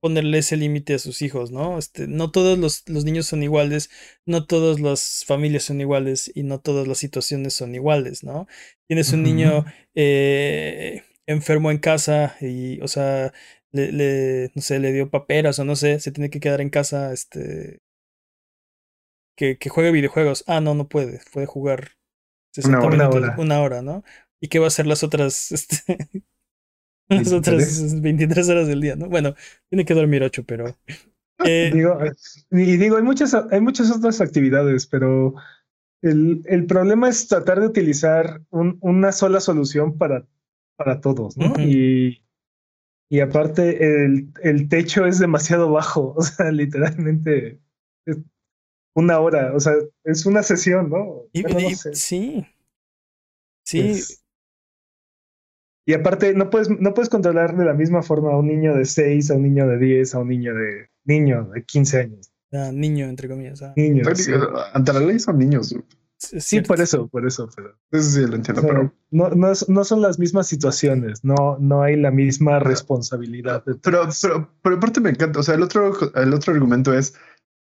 ponerle ese límite a sus hijos, ¿no? Este, no todos los, los, niños son iguales, no todas las familias son iguales y no todas las situaciones son iguales, ¿no? Tienes un niño eh, enfermo en casa y, o sea, le, le, no sé, le dio paperas o no sé, se tiene que quedar en casa, este, que, que juegue videojuegos. Ah, no, no puede. Puede jugar una hora, una hora, ¿no? ¿Y qué va a hacer las otras, [laughs] este, las otras 23 [laughs] horas del día, ¿no? Bueno, tiene que dormir 8, pero... [laughs] Eh, digo, y digo, hay muchas, hay muchas otras actividades, pero el, el problema es tratar de utilizar un, una sola solución para, para todos, ¿no? y, y aparte, el, el techo es demasiado bajo, o sea, literalmente una hora, o sea, es una sesión, ¿no? Sí. Sí. y aparte, no puedes, no puedes controlar de la misma forma a un niño de 6, a un niño de 10, a un niño de niño de 15 años. Ah, niño, entre comillas. Ah. Niño. Ante la ley son niños. Sí, por eso, por eso, pero. Eso sí lo entiendo, pero. No, no, no, son las mismas situaciones, no, no hay la misma responsabilidad. pero, pero, pero aparte me encanta. O sea, el otro, el otro argumento es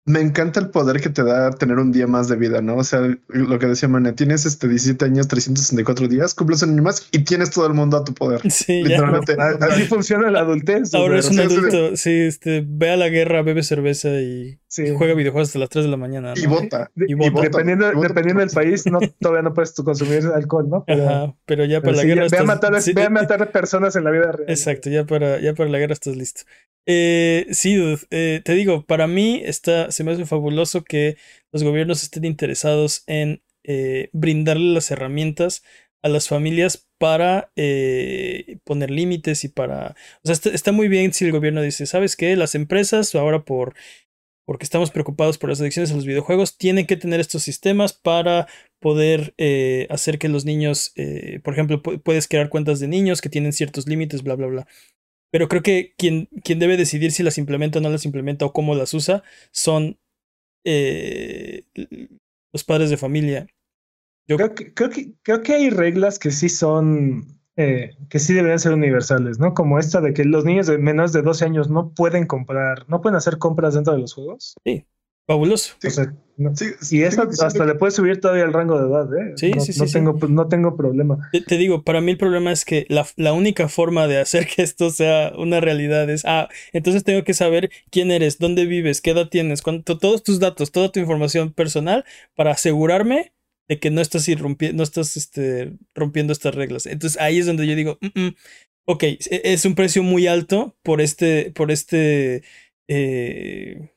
me encanta el poder que te da tener un día más de vida, ¿no? O sea, lo que decía Mané, tienes este 17 años, 364 días, cumples un año más y tienes todo el mundo a tu poder. [laughs] Sí, literalmente. Así funciona la adultez. Ahora es un adulto, sí, este, ve a la guerra, bebe cerveza y juega videojuegos hasta las 3 de la mañana. Y vota. Y, vota. Dependiendo, dependiendo del país, no, todavía no puedes consumir alcohol, ¿no? Pero, Ajá, pero ya para la guerra. Ve, a matar, ve a matar personas en la vida real. Exacto, ya para, ya para la guerra estás listo. Eh, sí, eh, te digo, para mí está, se me hace fabuloso que los gobiernos estén interesados en eh, brindarle las herramientas a las familias para eh, poner límites y para... O sea, está, muy bien si el gobierno dice, ¿sabes qué? Las empresas ahora por... Porque estamos preocupados por las adicciones a los videojuegos, tienen que tener estos sistemas para poder eh, hacer que los niños, por ejemplo, puedes crear cuentas de niños que tienen ciertos límites, bla, bla, bla. Pero creo que quien, quien debe decidir si las implementa o no las implementa o cómo las usa son eh, los padres de familia. Yo creo que, creo que, creo que hay reglas que sí son, eh, que sí deberían ser universales, ¿no? Como esta de que los niños de menos de 12 años no pueden comprar, no pueden hacer compras dentro de los juegos. Sí, Fabuloso. y eso hasta le puedes subir todavía el rango de edad, ¿eh? Sí, sí, sí. No, tengo, no tengo problema. Te, digo, para mí el problema es que la, la, única forma de hacer que esto sea una realidad es, ah, entonces tengo que saber quién eres, dónde vives, qué edad tienes, cuánto, todos tus datos, toda tu información personal para asegurarme de que no estás irrumpiendo, no estás este, rompiendo estas reglas. Entonces ahí es donde yo digo, mm, mm, ok, e, es un precio muy alto por este, por este, eh,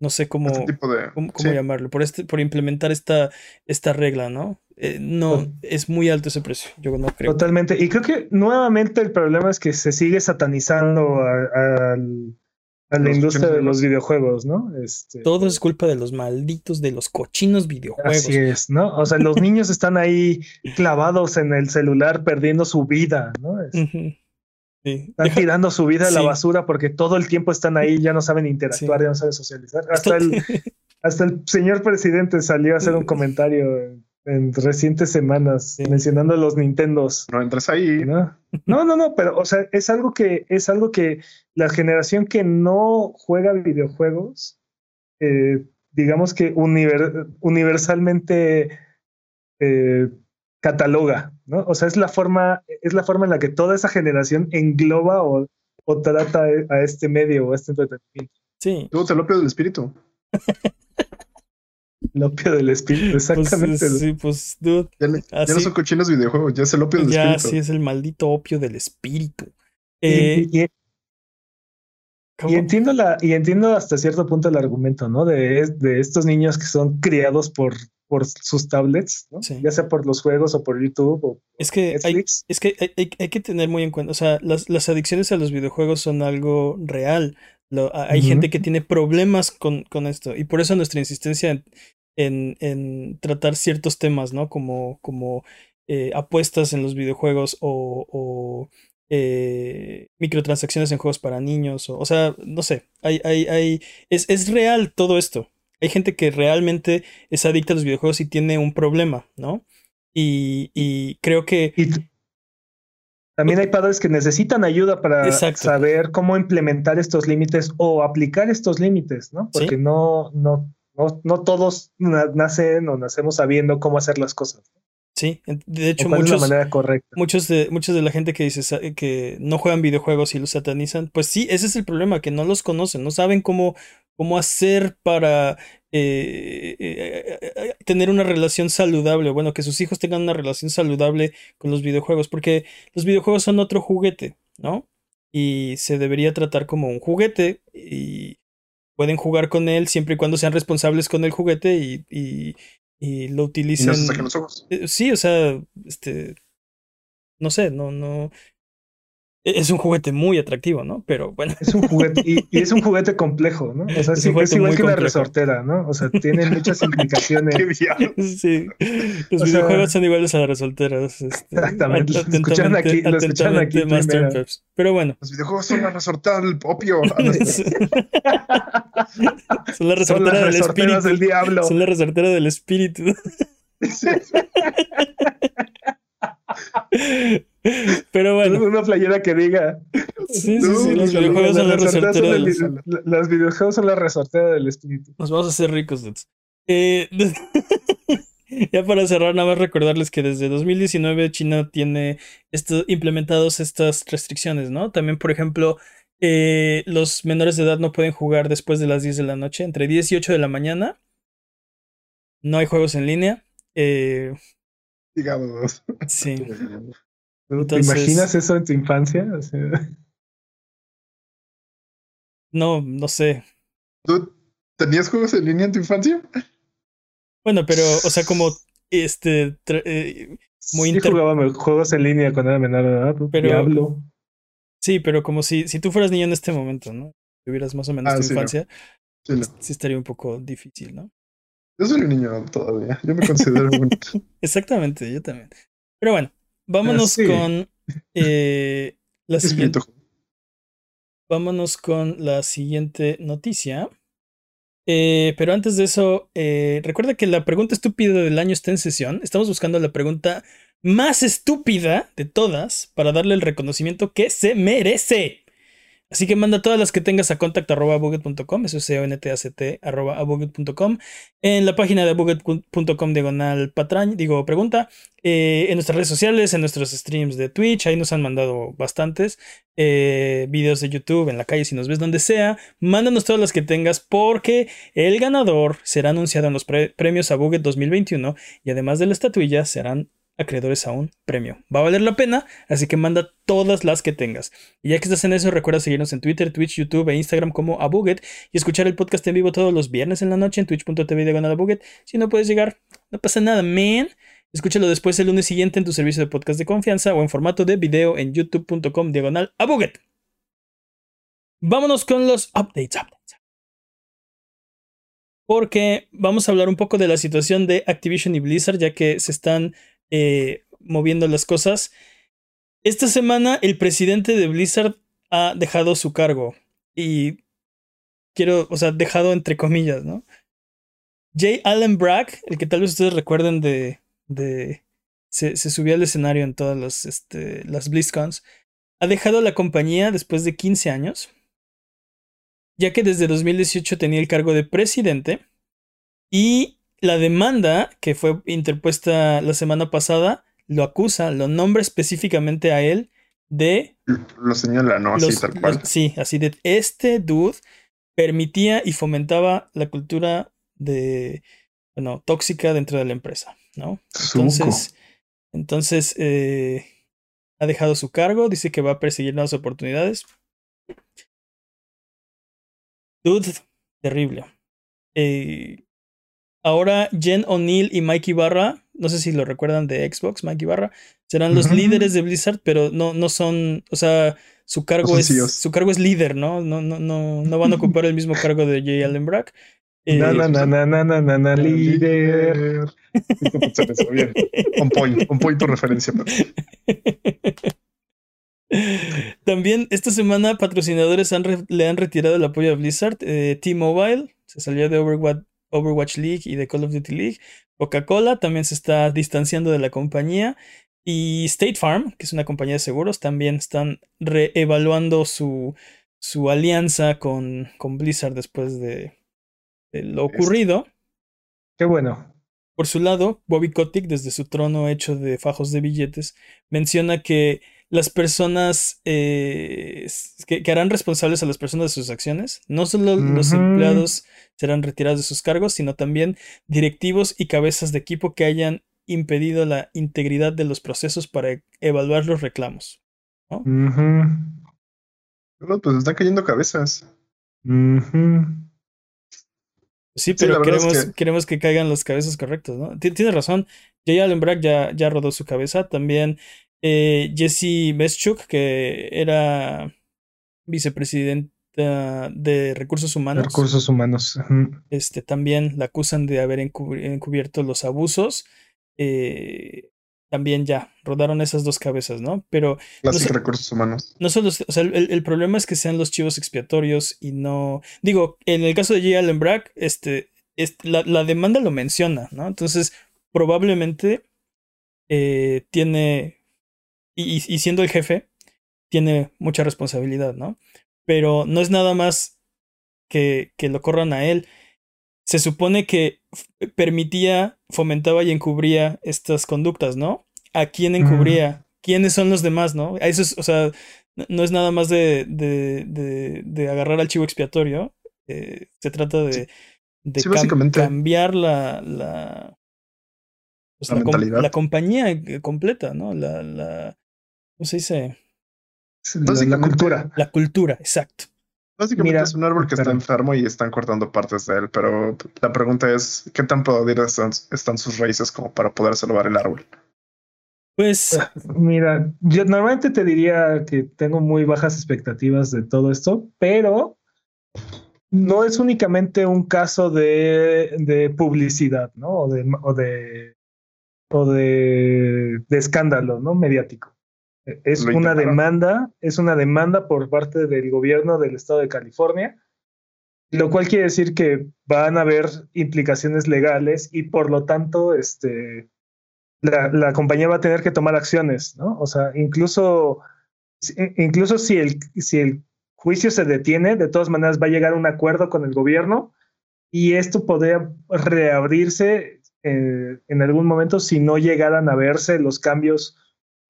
no sé cómo, este cómo, llamarlo, por, este, por implementar esta, esta regla, ¿no? Eh, no, es muy alto ese precio, yo no creo. Totalmente, y creo que nuevamente el problema es que se sigue satanizando a, la industria de los videojuegos, ¿no? Este, Todo es culpa de los malditos, de los cochinos videojuegos. Así es, ¿no? O sea, los niños están ahí clavados en el celular perdiendo su vida, ¿no? Están tirando su vida a la basura porque todo el tiempo están ahí, ya no saben interactuar, ya no saben socializar. Hasta el, [laughs] hasta el señor presidente salió a hacer un [laughs] comentario en recientes semanas mencionando los Nintendos. No entras ahí. ¿no? no, no, pero o sea, es algo que es algo que la generación que no juega videojuegos, eh, digamos que universalmente eh, cataloga, ¿no? O sea, es la forma, es la forma en la que toda esa generación engloba o, o trata a este medio o a este entretenimiento. Sí. Tú te lo del espíritu. [laughs] El opio del espíritu, pues, exactamente. sí, pues, dude. Ya, no son cochinos videojuegos, ya es el opio del espíritu. Ya, sí, es el maldito opio del espíritu. y, eh, entiendo la, y entiendo hasta cierto punto el argumento, ¿no? De, de estos niños que son criados por, por sus tablets, ¿no? Ya sea por los juegos o por YouTube o es que Netflix. Hay, es que hay, hay, hay, que tener muy en cuenta, o sea, las, las adicciones a los videojuegos son algo real. Lo, hay gente que tiene problemas con, con, esto y por eso nuestra insistencia en, en tratar ciertos temas, ¿no? Como, como eh, apuestas en los videojuegos o, o eh, microtransacciones en juegos para niños. O, o sea, no sé, hay, hay, hay, es, es real todo esto. Hay gente que realmente es adicta a los videojuegos y tiene un problema, ¿no? Y, y creo que... también hay padres que necesitan ayuda para saber cómo implementar estos límites o aplicar estos límites, ¿no? Porque no, no, no, no todos nacen o nacemos sabiendo cómo hacer las cosas. Sí, de hecho, muchos, muchos, de, muchos de la gente que dice que no juegan videojuegos y los satanizan, pues sí, ese es el problema, que no los conocen, no saben cómo, cómo hacer para eh, eh, eh, tener una relación saludable, bueno, que sus hijos tengan una relación saludable con los videojuegos, porque los videojuegos son otro juguete, ¿no? Y se debería tratar como un juguete y pueden jugar con él siempre y cuando sean responsables con el juguete y, y, y lo utilicen. no se saquen los ojos. Eh, sí, o sea, este. No sé, no, no. E-, es un juguete muy atractivo, ¿no? Pero bueno. Es un juguete, y, es un juguete complejo, ¿no? O sea, es, igual que una resortera, ¿no? O sea, tiene muchas [laughs] implicaciones. sí. Los videojuegos son iguales a las resorteras. Este, exactamente. Lo escuchan aquí, lo escuchan aquí Pero bueno. Los videojuegos son la resortera del opio. [laughs] son la resortera del espíritu. del diablo. Son la resortera del espíritu. [laughs] Pero bueno. Una playera que diga. Sí, sí, sí. Los videojuegos son la resortera del Los videojuegos son la resortera del espíritu. Nos vamos a hacer ricos, eh, [laughs] ya para cerrar, nada más recordarles que desde 2019 China tiene esto, implementados estas restricciones, ¿no? También, por ejemplo, eh, los menores de edad no pueden jugar después de las 10 de la noche, entre 10 y 8 de la mañana. No hay juegos en línea. Eh, Digamos. Sí. [laughs] ¿Te imaginas eso en tu infancia? No, no sé. ¿Tú tenías juegos en línea en tu infancia? Bueno, pero, o sea, como este eh, muy sí, jugaba juegos en línea cuando era menor edad, pero Diablo. Sí, pero como si, si tú fueras niño en este momento, ¿no? Tuvieras más o menos ah, tu infancia, sí, sí, estaría un poco difícil, ¿no? Yo soy un niño todavía. Yo me considero un. [laughs] Exactamente, yo también. Pero bueno, vámonos con eh, la siguiente. Vámonos con la siguiente noticia. Eh, pero antes de eso, eh, recuerda que la pregunta estúpida del año está en sesión. Estamos buscando la pregunta más estúpida de todas para darle el reconocimiento que se merece. Así que manda todas las que tengas a contact.buget.com, eso es c o n t a c en la página de buget.com diagonal patrañ, digo pregunta, eh, en nuestras redes sociales, en nuestros streams de Twitch, ahí nos han mandado bastantes, eh, videos de YouTube, en la calle, si nos ves donde sea, mándanos todas las que tengas porque el ganador será anunciado en los premios a Buget 2021 y además de la estatuilla serán acreedores a un premio. Va a valer la pena, así que manda todas las que tengas. Y ya que estás en eso, recuerda seguirnos en Twitter, Twitch, YouTube e Instagram como Abuget y escuchar el podcast en vivo todos los viernes en la noche en twitch.tv diagonal Abuget. Si no puedes llegar, no pasa nada, man. Escúchalo después el lunes siguiente en tu servicio de podcast de confianza o en formato de video en youtube.com diagonal Abuget. Vámonos con los updates, updates. Porque vamos a hablar un poco de la situación de Activision y Blizzard, ya que se están eh, moviendo las cosas. Esta semana el presidente de Blizzard ha dejado su cargo y quiero, o sea, dejado entre comillas, ¿no? Jay Allen Bragg, el que tal vez ustedes recuerden de de... Se, se subió al escenario en todas las, este, las BlizzCons. Ha dejado la compañía después de 15 años, ya que desde 2018 tenía el cargo de presidente y la demanda que fue interpuesta la semana pasada lo acusa, lo nombra específicamente a él de... Lo señala, ¿no? Así tal cual. sí, así de este dude permitía y fomentaba la cultura de, bueno, tóxica dentro de la empresa, ¿no? Entonces, entonces eh, ha dejado su cargo, dice que va a perseguir nuevas oportunidades. Dude, terrible. Eh, ahora Jen O'Neill y Mikey Barra, no sé si lo recuerdan de Xbox, Mikey Barra, serán los líderes de Blizzard, pero no, no son, o sea, su cargo es su cargo es líder, ¿no? No, no, no, no van a [laughs] ocupar el mismo cargo de Jay Allen Brack. Eh, na, na, na, na, na, na, na, líder. [laughs] Bien. Un point, un point tu referencia. [laughs] También esta semana patrocinadores han le han retirado el apoyo a Blizzard. Eh, T-Mobile se salió de Overwatch, Overwatch League y de Call of Duty League. Coca-Cola también se está distanciando de la compañía. Y State Farm, que es una compañía de seguros, también están reevaluando su, su alianza con, con Blizzard después de, lo ocurrido. Qué bueno. Por su lado, Bobby Kotick, desde su trono hecho de fajos de billetes, menciona que las personas eh, que, harán responsables a las personas de sus acciones, no solo los empleados serán retirados de sus cargos, sino también directivos y cabezas de equipo que hayan impedido la integridad de los procesos para evaluar los reclamos. ¿no? pues están cayendo cabezas. Sí, pero queremos, que... queremos que caigan los cabezas correctos, ¿no? Tiene razón. Jay Allen Brack ya, ya rodó su cabeza. También eh, Jesse Meschuk, que era vicepresidenta de recursos humanos. Recursos humanos. Este, también la acusan de haber encubierto los abusos eh, también ya rodaron esas dos cabezas, ¿no? Pero. Los recursos humanos. No solo. O sea, el, problema es que sean los chivos expiatorios y no. Digo, en el caso de J. Allen Brack, este, la, demanda lo menciona, ¿no? Entonces, probablemente eh, tiene. Y, y siendo el jefe, tiene mucha responsabilidad, ¿no? Pero no es nada más que, que lo corran a él se supone que permitía, fomentaba y encubría estas conductas, ¿no? ¿A quién encubría? ¿Quiénes son los demás, no? Eso es, o sea, no es nada más de, de, de, agarrar al chivo expiatorio. Eh, se trata de, de cambiar la, la, pues, la, la, compañía eh, completa, ¿no? La, la, ¿cómo se dice? La cultura. La cultura, exacto. Básicamente es un árbol que está enfermo y están cortando partes de él, pero la pregunta es, ¿qué tan podridas están, sus raíces como para poder salvar el árbol? Pues ah, mira, yo normalmente te diría que tengo muy bajas expectativas de todo esto, pero no es únicamente un caso de, de publicidad, ¿no? O de, o de, o de, de escándalo, ¿no? Mediático. Es una demanda, es una demanda por parte del gobierno del estado de California, lo cual quiere decir que van a haber implicaciones legales y por lo tanto, este, la, la compañía va a tener que tomar acciones, ¿no? O sea, incluso, incluso si el, si el juicio se detiene, de todas maneras va a llegar a un acuerdo con el gobierno y esto podría reabrirse eh, en algún momento si no llegaran a verse los cambios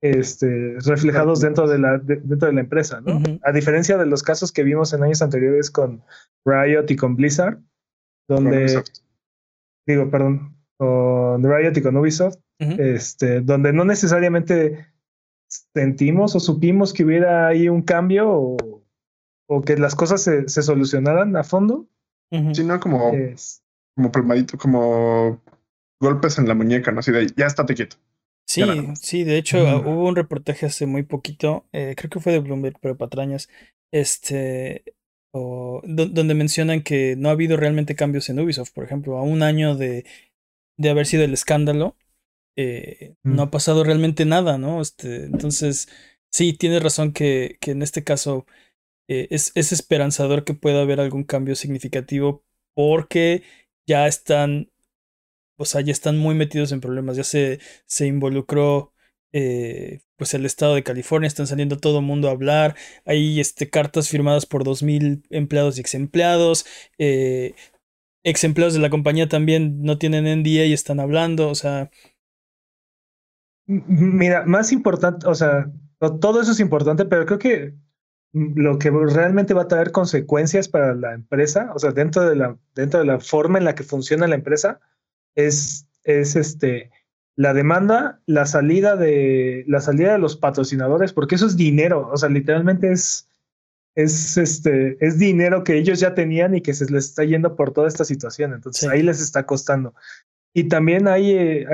este, reflejados dentro de la, dentro de la empresa, ¿no? A diferencia de los casos que vimos en años anteriores con Riot y con Blizzard, donde, digo, perdón, con Riot y con Ubisoft, este, donde no necesariamente sentimos o supimos que hubiera ahí un cambio o, o que las cosas se, se solucionaran a fondo. Sino como, como palmadito, como golpes en la muñeca, ¿no? Así de ya estate quieto. Sí, sí, de hecho hubo un reportaje hace muy poquito, eh, creo que fue de Bloomberg, pero patrañas, este, donde mencionan que no ha habido realmente cambios en Ubisoft, por ejemplo, a un año de, de haber sido el escándalo, eh, no ha pasado realmente nada, ¿no? Este, entonces, sí, tienes razón que, que en este caso eh, es, es esperanzador que pueda haber algún cambio significativo porque ya están o sea, ya están muy metidos en problemas, ya se, se involucró eh, pues el estado de California, están saliendo todo el mundo a hablar, hay este, cartas firmadas por 2.000 empleados y ex empleados, eh, ex empleados de la compañía también no tienen NDA y están hablando, o sea... Mira, más importante, o sea, todo eso es importante, pero creo que lo que realmente va a traer consecuencias para la empresa, o sea, dentro de la, dentro de la forma en la que funciona la empresa, es, es este, la demanda, la salida de la salida de los patrocinadores, porque eso es dinero, o sea, literalmente es es este es dinero que ellos ya tenían y que se les está yendo por toda esta situación, entonces ahí les está costando. Y también hay, eh,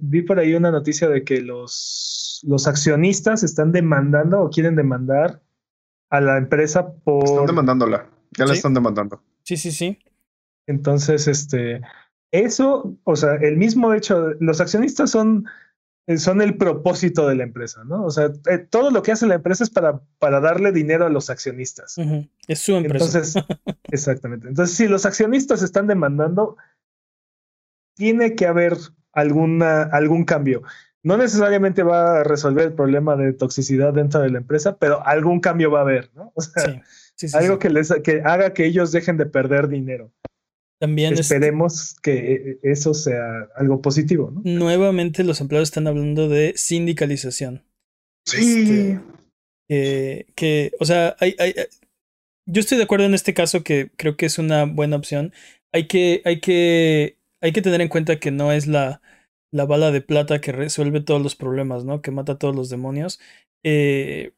vi por ahí una noticia de que los los accionistas están demandando o quieren demandar a la empresa por están demandándola, ya la están demandando. Sí, sí, sí. Entonces, este eso, o sea, el mismo hecho, los accionistas son, eh, son el propósito de la empresa, ¿no? O sea, eh, todo lo que hace la empresa es para, para darle dinero a los accionistas. Es su empresa. Entonces, [laughs] exactamente. Entonces, si los accionistas están demandando, tiene que haber alguna, algún cambio. No necesariamente va a resolver el problema de toxicidad dentro de la empresa, pero algún cambio va a haber, ¿no? O sea, algo Que, les, que haga que ellos dejen de perder dinero. También esperemos que eh, eso sea algo positivo. ¿no? Nuevamente los empleados están hablando de sindicalización. Sí. Este, que, o sea, hay, hay, yo estoy de acuerdo en este caso que creo que es una buena opción. Hay que, hay que, hay que tener en cuenta que no es la, la bala de plata que resuelve todos los problemas, ¿no? Que mata a todos los demonios. Eh,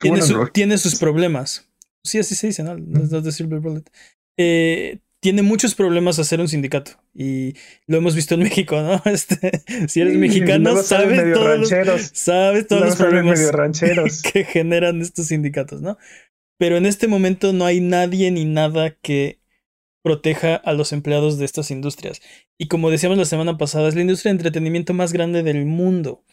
tiene, tiene, sus problemas. Sí, así se dice, ¿no? No es Silver Bullet. Eh, tiene muchos problemas hacer un sindicato y lo hemos visto en [laughs] México, ¿no? Este, si eres mexicano, sabes todos, los, sabes todos los problemas [laughs] que generan estos sindicatos, ¿no? Pero en este momento no hay nadie ni nada que proteja a los empleados de estas industrias. Y como decíamos la semana pasada, es la industria de entretenimiento más grande del mundo.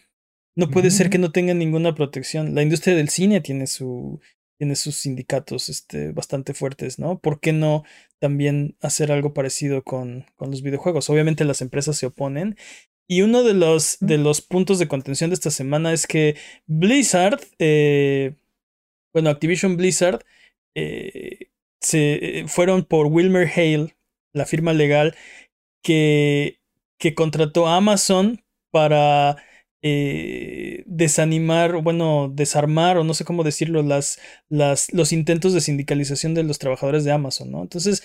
No puede ser que no tenga ninguna protección. La industria del cine tiene su tiene sus sindicatos este, bastante fuertes, ¿no? ¿Por qué no también hacer algo parecido con, con los videojuegos? Obviamente las empresas se oponen. Y uno de los, de los puntos de contención de esta semana es que Blizzard, eh, bueno, Activision Blizzard, eh, se fueron por Wilmer Hale, la firma legal, que, que contrató a Amazon para eh, desanimar, bueno, desarmar o no sé cómo decirlo, las, las, los intentos de sindicalización de los trabajadores de Amazon, ¿no? Entonces,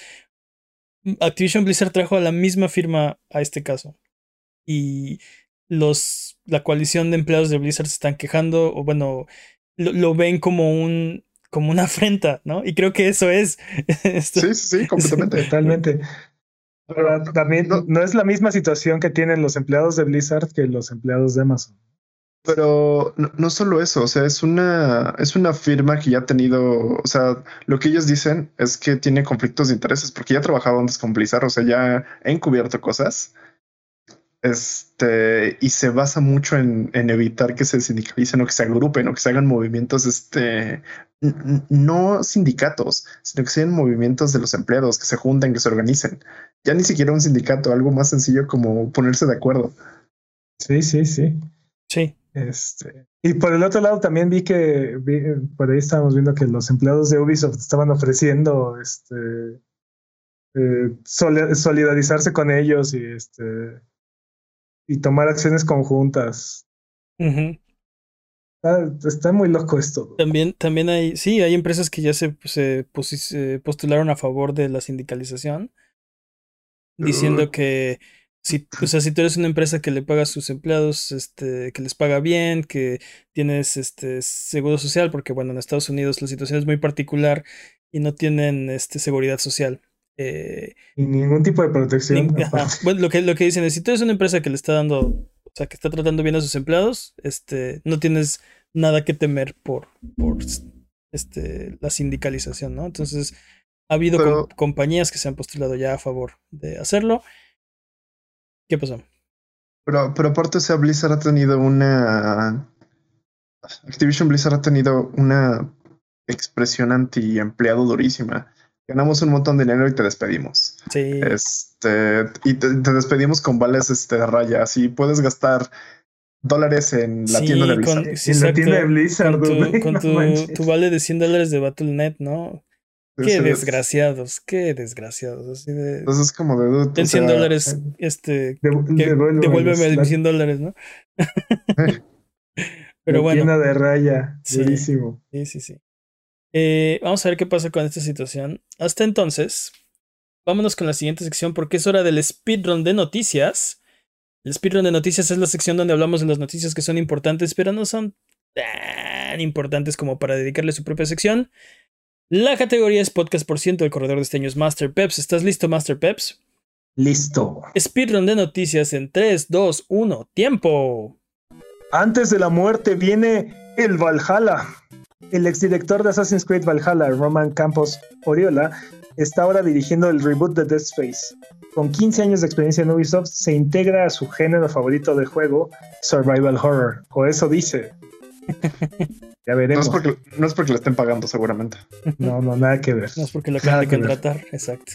Activision Blizzard trajo a la misma firma a este caso. Y los, la coalición de empleados de Blizzard se están quejando, o bueno, lo, ven como un como una afrenta, ¿no? Y creo que eso es. [laughs] sí, sí, completamente. [laughs] Totalmente. Pero también no, es la misma situación que tienen los empleados de Blizzard que los empleados de Amazon. Pero no, solo eso, o sea, es una, es una firma que ya ha tenido, o sea, lo que ellos dicen es que tiene conflictos de intereses porque ya ha trabajado antes con Blizzard, o sea, ya ha encubierto cosas. Este, y se basa mucho en, en evitar que se sindicalicen o que se agrupen o que se hagan movimientos, este, no sindicatos, sino que sean movimientos de los empleados que se junten, que se organicen. Ya ni siquiera un sindicato, algo más sencillo como ponerse de acuerdo. Sí, sí, sí. Sí. Este, y por el otro lado también vi que por ahí estábamos viendo que los empleados de Ubisoft estaban ofreciendo este eh, solidarizarse con ellos y este y tomar acciones conjuntas. está, muy loco esto. También, también hay, sí, hay empresas que ya se, se, postularon a favor de la sindicalización, diciendo que si, o sea, si tú eres una empresa que le paga a sus empleados, este, que les paga bien, que tienes este seguro social, porque bueno, en Estados Unidos la situación es muy particular y no tienen este seguridad social. Eh, ningún tipo de protección. bueno, lo que, lo que dicen es, si tú eres una empresa que le está dando, o sea, que está tratando bien a sus empleados, este, no tienes nada que temer por, por este, la sindicalización, ¿no? Entonces, ha habido compañías que se han postulado ya a favor de hacerlo. ¿Qué pasó? Pero, pero aparte, o sea, Blizzard ha tenido una... Activision Blizzard ha tenido una expresión anti-empleado durísima. Ganamos un montón de dinero y te despedimos. Sí. Este, y te, despedimos con vales este, de raya. Así puedes gastar dólares en la tienda de Blizzard. en la tienda de Blizzard. Con, tu, tu, vale de 100 dólares de Battle.net, ¿no? Qué desgraciados, qué desgraciados. Así de. Entonces es como de. En 100 dólares, este. devuélveme 100 dólares, ¿no? [laughs] [laughs] Pero bueno. Tienda de raya. Sí, Sí, sí, sí. Eh, vamos a ver qué pasa con esta situación. Hasta entonces, vámonos con la siguiente sección porque es hora del speedrun de noticias. El speedrun de noticias es la sección donde hablamos de las noticias que son importantes, pero no son tan importantes como para dedicarle su propia sección. La categoría es podcast por ciento. El corredor de este año es Master Peps. ¿Estás listo, Master Peps? Listo. Speedrun de noticias en 3, 2, 1. ¡Tiempo! Antes de la muerte viene el Valhalla. El exdirector de Assassin's Creed Valhalla, Roman Campos Oriola, está ahora dirigiendo el reboot de Dead Space. Con 15 años de experiencia en Ubisoft, se integra a su género favorito de juego, Survival Horror, o eso dice. [laughs] ya veremos. No es, porque, no es porque le estén pagando, seguramente. No, no, nada que ver. No es porque lo acaban de contratar, exacto.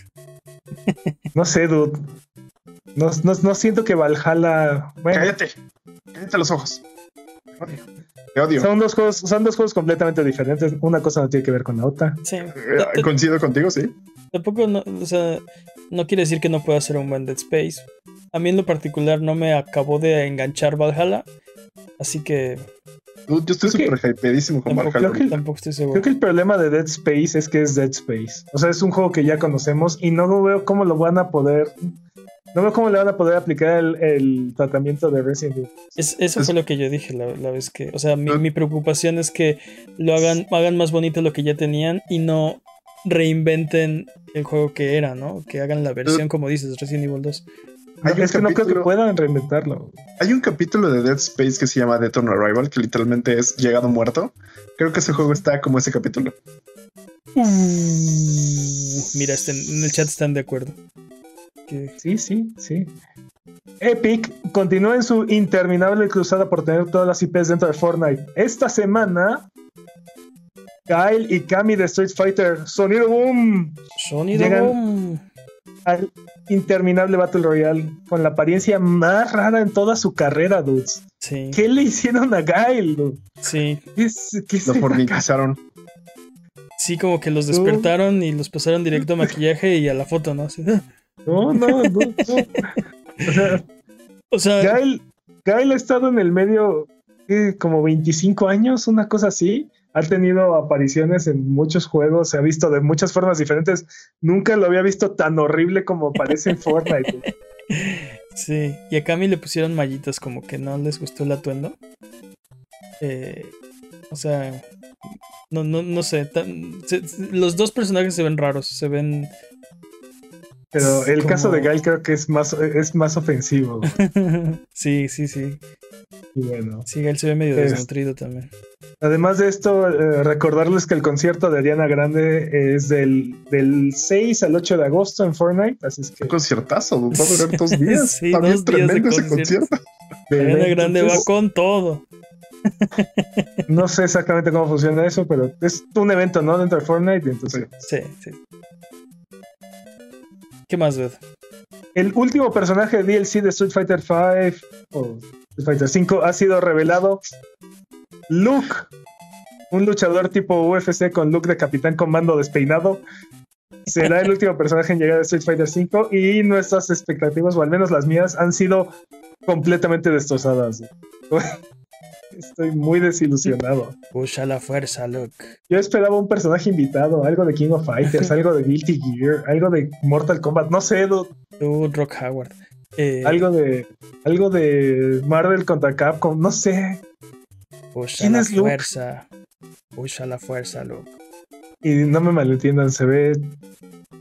[laughs] no sé, dude. No, no, siento que Valhalla. Cállate. Cállate los ojos. Son dos juegos, son dos juegos completamente diferentes. Una cosa no tiene que ver con la otra. Sí. Eh, coincido contigo, sí. Tampoco, no, o sea, no quiere decir que no pueda ser un buen Dead Space. A mí en lo particular no me acabó de enganchar Valhalla. Así que. Yo estoy súper hypeadísimo con Valhalla. Creo que, tampoco estoy seguro. Creo que el problema de Dead Space es que es Dead Space. O sea, es un juego que ya conocemos y no veo cómo lo van a poder no veo cómo le van a poder aplicar el, tratamiento de Resident Evil. eso fue lo que yo dije la, vez que. O sea, mi, preocupación es que lo hagan, hagan más bonito lo que ya tenían y no reinventen el juego que era, ¿no? Que hagan la versión, como dices, Resident Evil 2. es que no creo que puedan reinventarlo. Hay un capítulo de Dead Space que se llama Death on Arrival, que literalmente es llegado muerto. Creo que ese juego está como ese capítulo. mira, este, en el chat están de acuerdo. Sí, sí, sí. Epic continúa en su interminable cruzada por tener todas las IPs dentro de Fortnite. Esta semana, Kyle y Kami de Street Fighter, Sonido Boom, Sonido Boom, al interminable Battle Royale con la apariencia más rara en toda su carrera, dudes. Sí. ¿Qué le hicieron a Kyle? Dude? Sí. ¿Qué, Lo fornicazaron. Sí, como que los despertaron y los pasaron directo a [laughs] maquillaje y a la foto, ¿no? No, no, no. O sea, Gail, ha estado en el medio como 25 años, una cosa así. Ha tenido apariciones en muchos juegos, se ha visto de muchas formas diferentes. Nunca lo había visto tan horrible como aparece en Fortnite. Sí, y a Cami le pusieron mallitas como que no les gustó el atuendo. Eh, o sea, no, no, no sé. los dos personajes se ven raros, se ven pero el caso de Gail creo que es más, es más ofensivo. [laughs] sí, sí, sí. Y bueno. Sí, Gail se ve medio desnutrido también. Además de esto, eh, recordarles que el concierto de Ariana Grande es del, del 6 al 8 de agosto en Fortnite. Así es que. Un conciertazo, va a durar [laughs] dos días. sí, También dos tremendo ese concierto. [laughs] Ariana Grande va con todo. no sé exactamente cómo funciona eso, pero es un evento, ¿no? Dentro de Fortnite. Entonces... Sí, sí. ¿Qué más? El último personaje de DLC de Street Fighter V o Street Fighter 5 ha sido revelado. Luke, un luchador tipo UFC con look de capitán comando despeinado, será el [laughs] último personaje en llegar a Street Fighter 5 y nuestras expectativas, o al menos las mías, han sido completamente destrozadas. Estoy muy desilusionado. Pucha la fuerza, Luke. Yo esperaba un personaje invitado, algo de King of Fighters, [laughs] algo de Guilty Gear, algo de Mortal Kombat, no sé, dude. Rock Howard. Eh, algo de algo de Marvel contra Capcom, no sé. Pucha la fuerza. Pucha la fuerza, Luke. Y no me malentiendan, se ve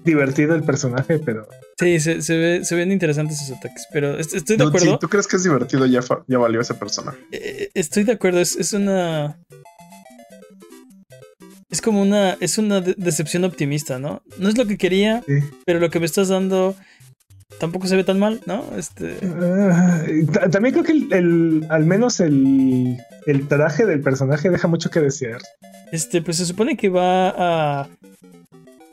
divertido el personaje, pero. Sí, se, se, ve, se ven interesantes esos ataques, pero estoy de acuerdo. Si tú crees que es divertido, ya, ya valió ese personaje. Eh, estoy de acuerdo, es, es, una. Es como una. Es una decepción optimista, ¿no? No es lo que quería, pero lo que me estás dando tampoco se ve tan mal, ¿no? Este... Ah, también creo que el, al menos el, el traje del personaje deja mucho que desear. Este, pues se supone que va a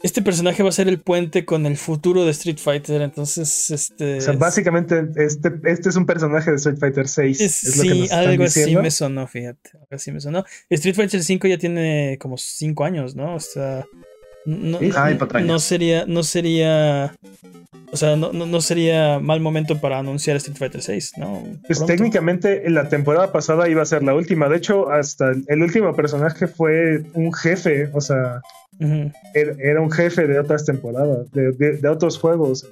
este personaje va a ser el puente con el futuro de Street Fighter. Entonces, este. O sea, básicamente, este, este es un personaje de Street Fighter 6. sí, algo así me sonó, fíjate. Algo así me sonó. Street Fighter 5 ya tiene como 5 años, ¿no? O sea. No, no, sería, no sería. O sea, no, no, sería mal momento para anunciar Street Fighter 6, ¿no? Pues técnicamente la temporada pasada iba a ser la última. De hecho, hasta el último personaje fue un jefe. O sea, era, un jefe de otras temporadas, de, otros juegos.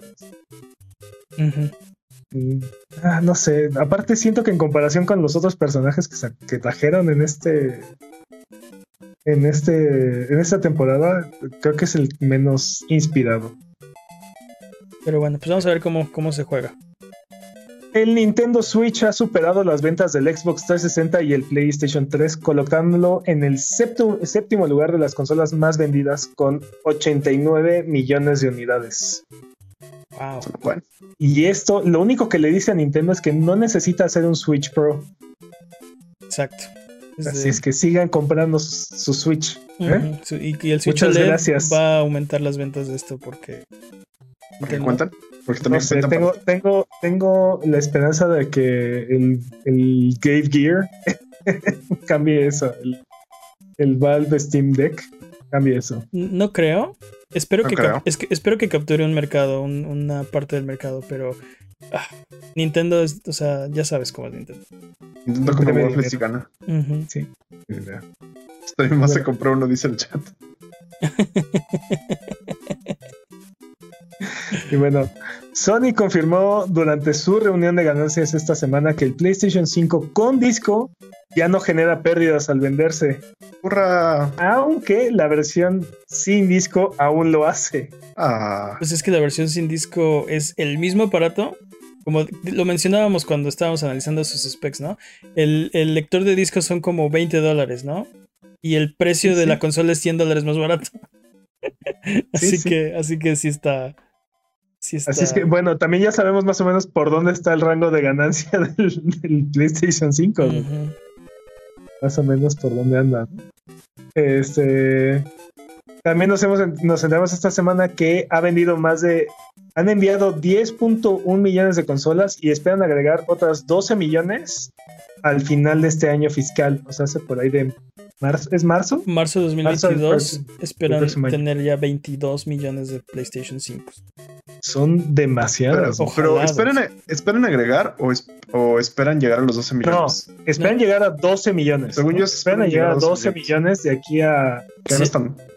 Ah, no sé, aparte siento que en comparación con los otros personajes que, que trajeron en este en este en esta temporada creo que es el menos inspirado. Pero bueno, pues vamos a ver cómo, cómo se juega. El Nintendo Switch ha superado las ventas del Xbox 360 y el PlayStation 3, colocándolo en el séptimo, lugar de las consolas más vendidas con 89 millones de unidades. Wow. Y esto, lo único que le dice a Nintendo es que no necesita hacer un Switch Pro. Exacto. Así es que sigan comprando su, Switch. ¿eh? y, el Switch Muchas va a aumentar las ventas de esto porque. ¿Por qué cuentan? Porque también tengo, tengo, tengo la esperanza de que el, el Game Gear [laughs] cambie eso. El, Valve Steam Deck cambie eso. No creo. Espero, que, Es que, espero que capture un mercado, una parte del mercado, pero ah, Nintendo es, o sea, ya sabes cómo es Nintendo. Nintendo como Waffles y gana. Sí. Estoy más se compró uno, dice el chat. [laughs] y bueno, Sony confirmó durante su reunión de ganancias esta semana que el PlayStation 5 con disco ya no genera pérdidas al venderse. ¡Hurra! Aunque la versión sin disco aún lo hace. Ah. Pues es que la versión sin disco es el mismo aparato. Como lo mencionábamos cuando estábamos analizando sus specs, ¿no? El, lector de discos son como 20 dólares, ¿no? Y el precio de la consola es 100 dólares más barato. [laughs] así, Que, así que sí está, Así es que, bueno, también ya sabemos más o menos por dónde está el rango de ganancia [laughs] del, PlayStation 5. Más o menos por dónde anda. Este. También nos, hemos, nos enteramos esta semana que ha vendido más de. Han enviado 10.1 millones de consolas y esperan agregar otras 12 millones al final de este año fiscal. O sea, hace por ahí de marzo. ¿Es marzo? Marzo de 2022. esperan tener ya 22 millones de PlayStation 5 son demasiadas. Pero, ¿esperan, agregar o, esperan llegar a los 12 millones? No, esperan llegar a 12 millones. Según yo, esperan, llegar a 12 millones. de aquí a.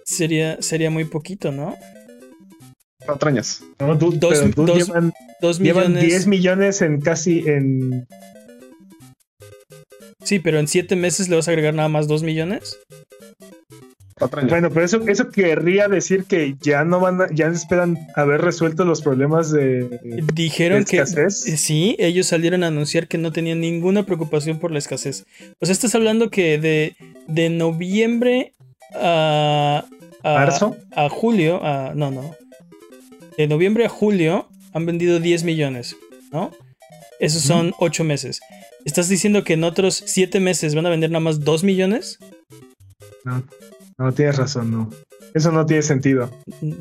Sería, sería muy poquito, ¿no? Patrañas. No, dos, llevan, llevan 10 millones en casi en. Sí, pero en 7 meses le vas a agregar nada más 2 millones. Bueno, pero eso, eso querría decir que ya no van a, ya esperan haber resuelto los problemas de dijeron que eh, sí, ellos salieron a anunciar que no tenían ninguna preocupación por la escasez. O sea, estás hablando que de, de noviembre a, marzo a julio, a, no, no. De noviembre a julio han vendido 10 millones, ¿no? Esos son 8 meses. ¿Estás diciendo que en otros 7 meses van a vender nada más 2 millones? No. No, tienes razón, no. Eso no tiene sentido.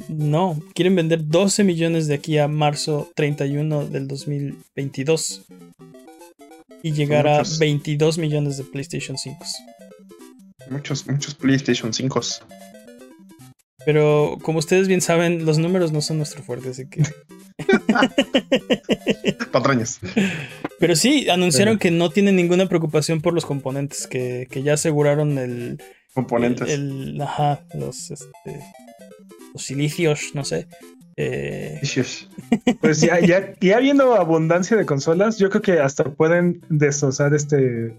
No, quieren vender 12 millones de aquí a marzo 31 del 2022 y llegar a 22 millones de PlayStation 5. Muchos, muchos PlayStation 5. Pero como ustedes bien saben, los números no son nuestro fuerte, así que. [laughs] Patrañas. Pero sí, anunciaron que no tienen ninguna preocupación por los componentes, que, que ya aseguraron el, componentes. El, ajá, los, este, los silicios, no sé. Eh... Pues ya, ya, ya habiendo abundancia de consolas, yo creo que hasta pueden destrozar este.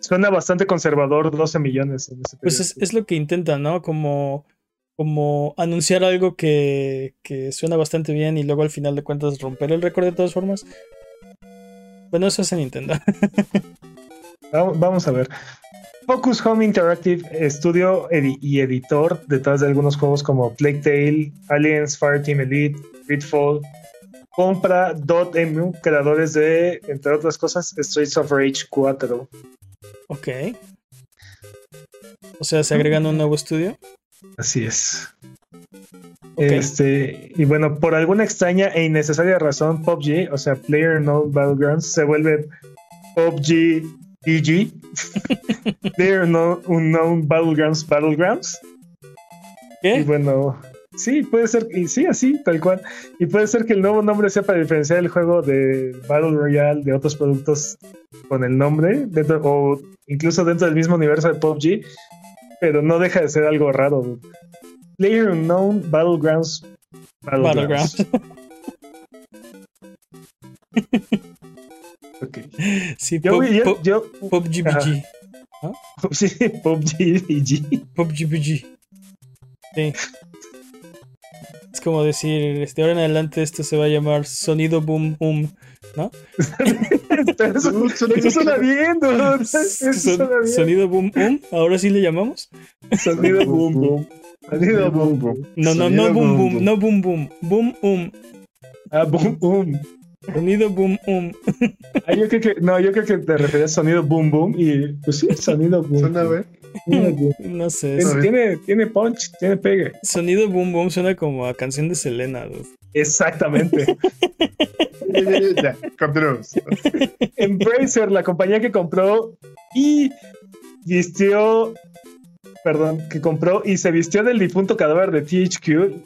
Suena bastante conservador, 12 millones. En ese pues es, es, lo que intentan, ¿no? Como, como anunciar algo que, que suena bastante bien y luego al final de cuentas romper el récord de todas formas. Bueno, eso es en Nintendo. [laughs] Vamos a ver. Focus Home Interactive, estudio y editor detrás de algunos juegos como Plague Tale, Aliens, Fireteam Elite, Pitfall, compra Dotemu, creadores de, entre otras cosas, Streets of Rage 4. Ok. O sea, ¿se agregan un nuevo estudio? Así es. Este, y bueno, por alguna extraña e innecesaria razón, PUBG, o sea, Player No Battlegrounds, se vuelve PUBG PG. Player No Unknown Battlegrounds Battlegrounds. ¿Qué? Y bueno, sí, puede ser, y sí, así, tal cual. Y puede ser que el nuevo nombre sea para diferenciar el juego de Battle Royale de otros productos con el nombre, o incluso dentro del mismo universo de PUBG, pero no deja de ser algo raro. Player Unknown Battlegrounds. Battlegrounds. [laughs] okay. [laughs] Sí, yo, pop, yo, yo, PUBG BG. ¿Ah? Sí, PUBG BG. PUBG BG. Sí. Es como decir, de ahora en adelante esto se va a llamar Sonido Boom Boom, ¿no? [laughs] eso, suena [laughs] bien, Sonido Boom Boom, ahora sí le llamamos. Sonido Boom Boom. Sonido boom boom. No, no, no boom boom, no boom boom. Boom um. Ah, boom um. Sonido boom um. [laughs] Ah, yo creo que, no, yo creo que te referías a sonido boom boom y pues sí, sonido boom. Suena a ver. [laughs] No sé. Tiene, tiene, punch, tiene pegue. Sonido boom boom suena como a canción de Selena. Exactamente. [laughs] Embracer, la compañía que compró y vistió perdón, que compró y se vistió del difunto cadáver de THQ,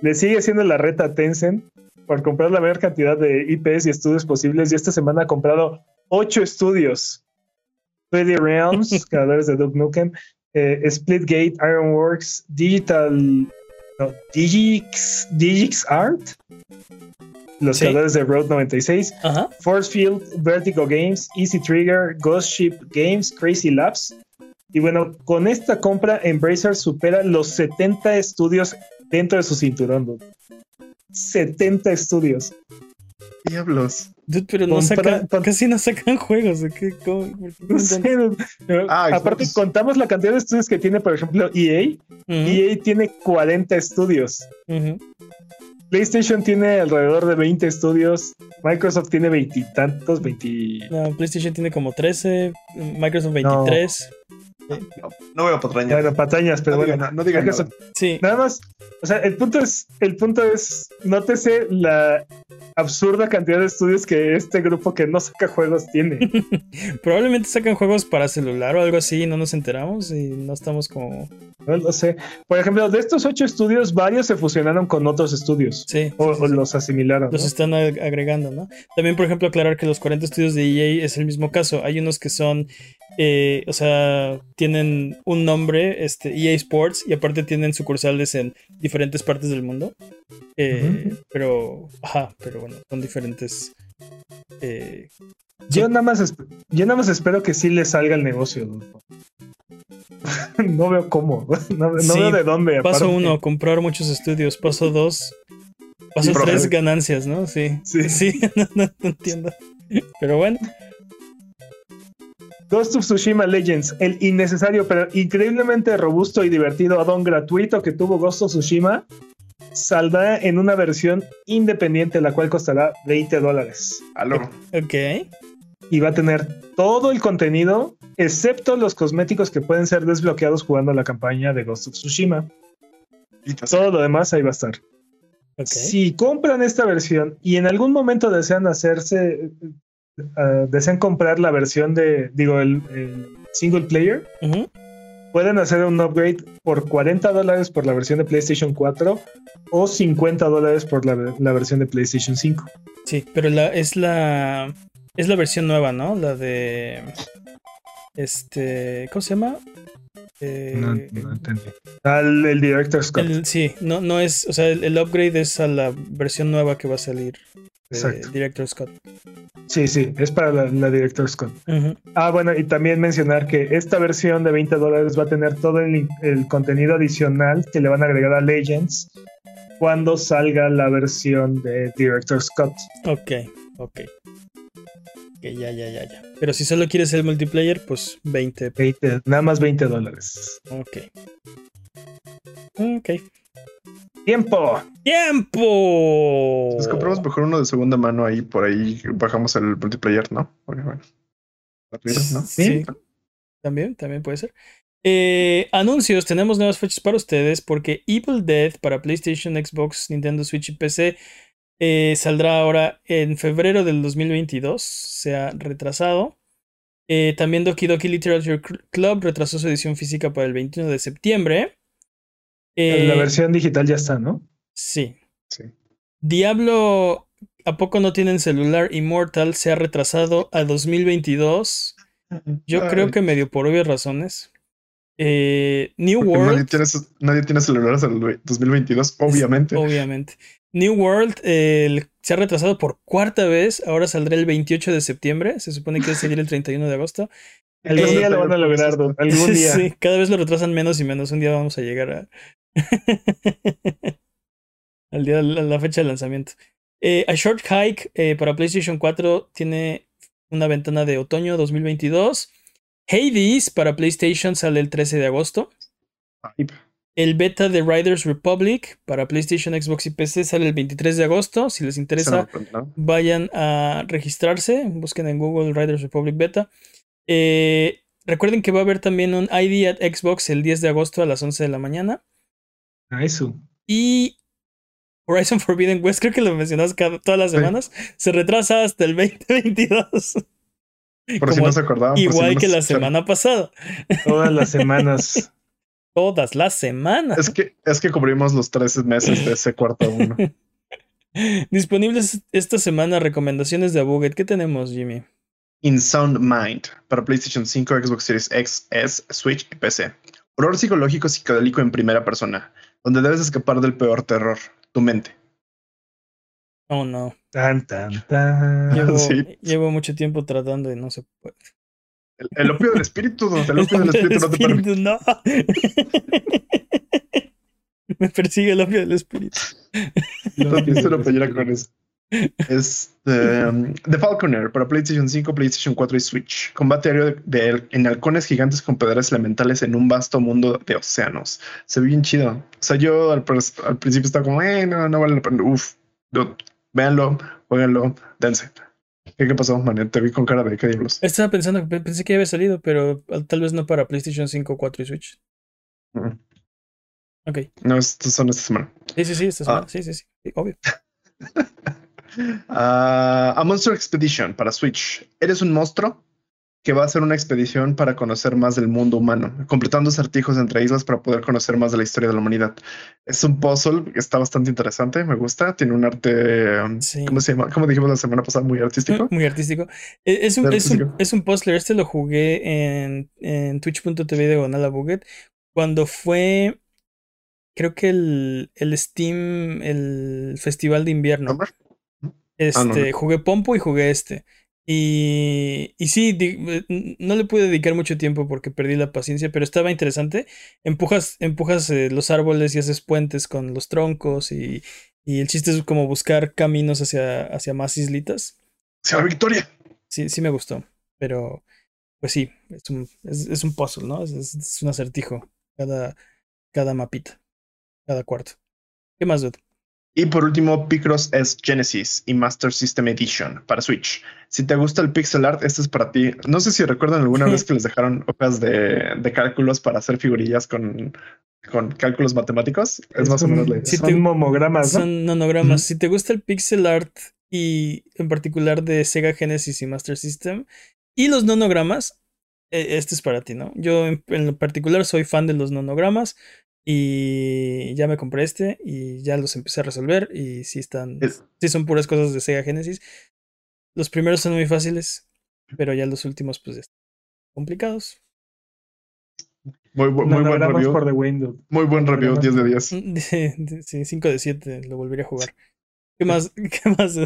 le sigue siendo la reta Tencent por comprar la mayor cantidad de IPs y estudios posibles y esta semana ha comprado ocho estudios. 3D Realms, [laughs] creadores de Duke Nukem, eh, Splitgate, Ironworks, Digital, Digix, Digix Art, los creadores de Road 96, Force Field, Vertigo Games, Easy Trigger, Ghost Ship Games, Crazy Labs, y bueno, con esta compra, Embracer supera los 70 estudios dentro de su cinturón. 70 estudios. Diablos. pero no sacan, casi no sacan juegos. ¿Qué, ah, aparte, contamos la cantidad de estudios que tiene, por ejemplo, EA. EA tiene 40 estudios. PlayStation tiene alrededor de 20 estudios. Microsoft tiene veintitantos, 20. No, PlayStation tiene como 13. Microsoft 23. No, veo patrañas. Bueno, patrañas, pero no bueno. no digan nada. Sí. Nada más, o sea, el punto es, el punto es, nótese la absurda cantidad de estudios que este grupo que no saca juegos tiene. [laughs] Probablemente sacan juegos para celular o algo así y no nos enteramos y no estamos como... No lo sé. Por ejemplo, de estos ocho estudios, varios se fusionaron con otros estudios. Sí. O, los asimilaron. Los están agregando, ¿no? También, por ejemplo, aclarar que los 40 estudios de EA es el mismo caso. Hay unos que son eh, o sea, tienen un nombre, este, EA Sports, y aparte tienen sucursales en diferentes partes del mundo. Eh, pero, ajá, pero bueno, son diferentes. Eh, yo, nada más yo nada más espero que sí le salga el negocio. no [laughs] veo cómo, [laughs] no, veo de dónde. Paso uno, comprar muchos estudios. Paso dos, paso tres, ganancias, ¿no? Sí, sí, [laughs] sí no entiendo. Pero bueno. Ghost of Tsushima Legends, el innecesario pero increíblemente robusto y divertido addon gratuito que tuvo Ghost of Tsushima, saldrá en una versión independiente, la cual costará 20 dólares. Ok. Y va a tener todo el contenido, excepto los cosméticos que pueden ser desbloqueados jugando la campaña de Ghost of Tsushima. Y todo lo demás ahí va a estar. Si compran esta versión y en algún momento desean hacerse, uh, desean comprar la versión de, digo, el, single player, pueden hacer un upgrade por 40 dólares por la versión de PlayStation 4 o 50 dólares por la, versión de PlayStation 5. Sí, pero la, es la es la versión nueva, ¿no? La de este, ¿cómo se llama? Eh, no, entendí. Al el Director's Cut. sí, no, no es, o sea, el, upgrade es a la versión nueva que va a salir. Exacto. Director Scott. Sí, sí, es para la, la Director Scott. Ah, bueno, y también mencionar que esta versión de 20 dólares va a tener todo el, contenido adicional que le van a agregar a Legends cuando salga la versión de Director Scott. Ok, ok. Ok, ya, ya, ya, ya. Pero si solo quieres el multiplayer, pues 20. 20 nada más 20 dólares. Ok. Ok. ¡Tiempo! ¡Tiempo! Nos compramos mejor uno de segunda mano ahí, por ahí bajamos el multiplayer, ¿no? Sí, también, también puede ser. Eh, anuncios, tenemos nuevas fechas para ustedes porque Evil Dead para PlayStation, Xbox, Nintendo Switch y PC eh, saldrá ahora en febrero del 2022, se ha retrasado. Eh, también Doki Doki Literature Club retrasó su edición física para el 21 de septiembre. La versión digital ya está, ¿no? Sí. sí. Diablo, ¿a poco no tienen celular? Immortal se ha retrasado a 2022. Yo creo que medio por obvias razones. Eh, New World. Nadie tiene, nadie tiene celulares en el 2022, obviamente. Obviamente. New World se ha retrasado por cuarta vez. Ahora saldrá el 28 de septiembre. Se supone que va a salir el 31 de agosto. Algún día lo van a lograr, [laughs] algún día. Sí, cada vez lo retrasan menos y menos. Un día vamos a llegar a. [laughs] al día, a la fecha de lanzamiento. Eh, a Short Hike eh, para PlayStation 4 tiene una ventana de otoño 2022. Hades para PlayStation sale el 13 de agosto. El beta de Riders Republic para PlayStation, Xbox y PC sale el 23 de agosto. Si les interesa, vayan a registrarse. Busquen en Google Riders Republic Beta. Eh, recuerden que va a haber también un ID at Xbox el 10 de agosto a las 11 de la mañana. Eso. Y Horizon Forbidden West, creo que lo mencionas todas las semanas, se retrasa hasta el 2022. Por si no se acordaban. Igual que la semana pasada. Todas las semanas. [laughs] Todas las semanas. Es que, es que cubrimos los 13 meses de ese cuarto uno. [laughs] Disponibles esta semana recomendaciones de Abuget. ¿Qué tenemos, Jimmy? In Sound Mind para PlayStation 5, Xbox Series X, S, Switch y PC. Horror psicológico psicodélico en primera persona, donde debes escapar del peor terror, tu mente. Oh no. Tan, tan, tan. Llevo, [laughs] mucho tiempo tratando y no se puede. El, opio del espíritu, el opio del espíritu, no te permite. No. [laughs] [laughs] Me persigue el opio del espíritu. No pienso lo con eso. Es um, The Falconer para PlayStation 5, PlayStation 4 y Switch. Combate aéreo de, en halcones gigantes con pedras elementales en un vasto mundo de océanos. Se ve bien chido. O sea, yo al, principio estaba como, eh, no, no vale la pena. Uf, véanlo, jueguenlo, dense. ¿Qué, ¿Qué, pasó, man? Te vi con cara de qué diablos. Estaba pensando, pensé que había salido, pero tal vez no para PlayStation 5, 4 y Switch. Ok. No, estos son esta semana. Sí, sí, sí, esta semana. Ah. Sí, sí, sí, obvio. [laughs] [laughs] a Monster Expedition para Switch. ¿Eres un monstruo? que va a ser una expedición para conocer más del mundo humano, completando acertijos entre islas para poder conocer más de la historia de la humanidad. Es un puzzle que está bastante interesante, me gusta, tiene un arte, ¿cómo se llama? Como dijimos la semana pasada, muy artístico. [laughs] Muy artístico. E, es un, es un, es un puzzler, este lo jugué en, en twitch.tv de Gonala Buget cuando fue, creo que el, el Steam, el festival de invierno. Ah, este, jugué Pompo y jugué este. Y, y sí, eh, no le pude dedicar mucho tiempo porque perdí la paciencia, pero estaba interesante. Empujas, empujas eh, los árboles y haces puentes con los troncos y, y, el chiste es como buscar caminos hacia, hacia más islitas. ¡Sea victoria! Sí, sí me gustó, pero pues sí, es un, es, un puzzle, ¿no? Es, es, un acertijo cada, cada mapita, cada cuarto. ¿Qué más, dude? Y por último, Picross S Genesis y Master System Edition para Switch. Si te gusta el pixel art, este es para ti. No sé si recuerdan alguna vez que les dejaron hojas de, de cálculos para hacer figurillas con, con cálculos matemáticos. Es, más o menos la idea. son monogramas. Son nonogramas. Si te gusta el pixel art y en particular de Sega Genesis y Master System y los nonogramas, e, este es para ti, ¿no? Yo en, en particular soy fan de los nonogramas. Y ya me compré este y ya los empecé a resolver. Y sí están. Sí son puras cosas de Sega Genesis. Los primeros son muy fáciles, pero ya los últimos, pues, están complicados. Muy, muy, buen review. Muy buen review, 10 de 10. [laughs] Sí, 5 de 7, lo volvería a jugar. [laughs] ¿Qué más? [laughs] ¿Qué más?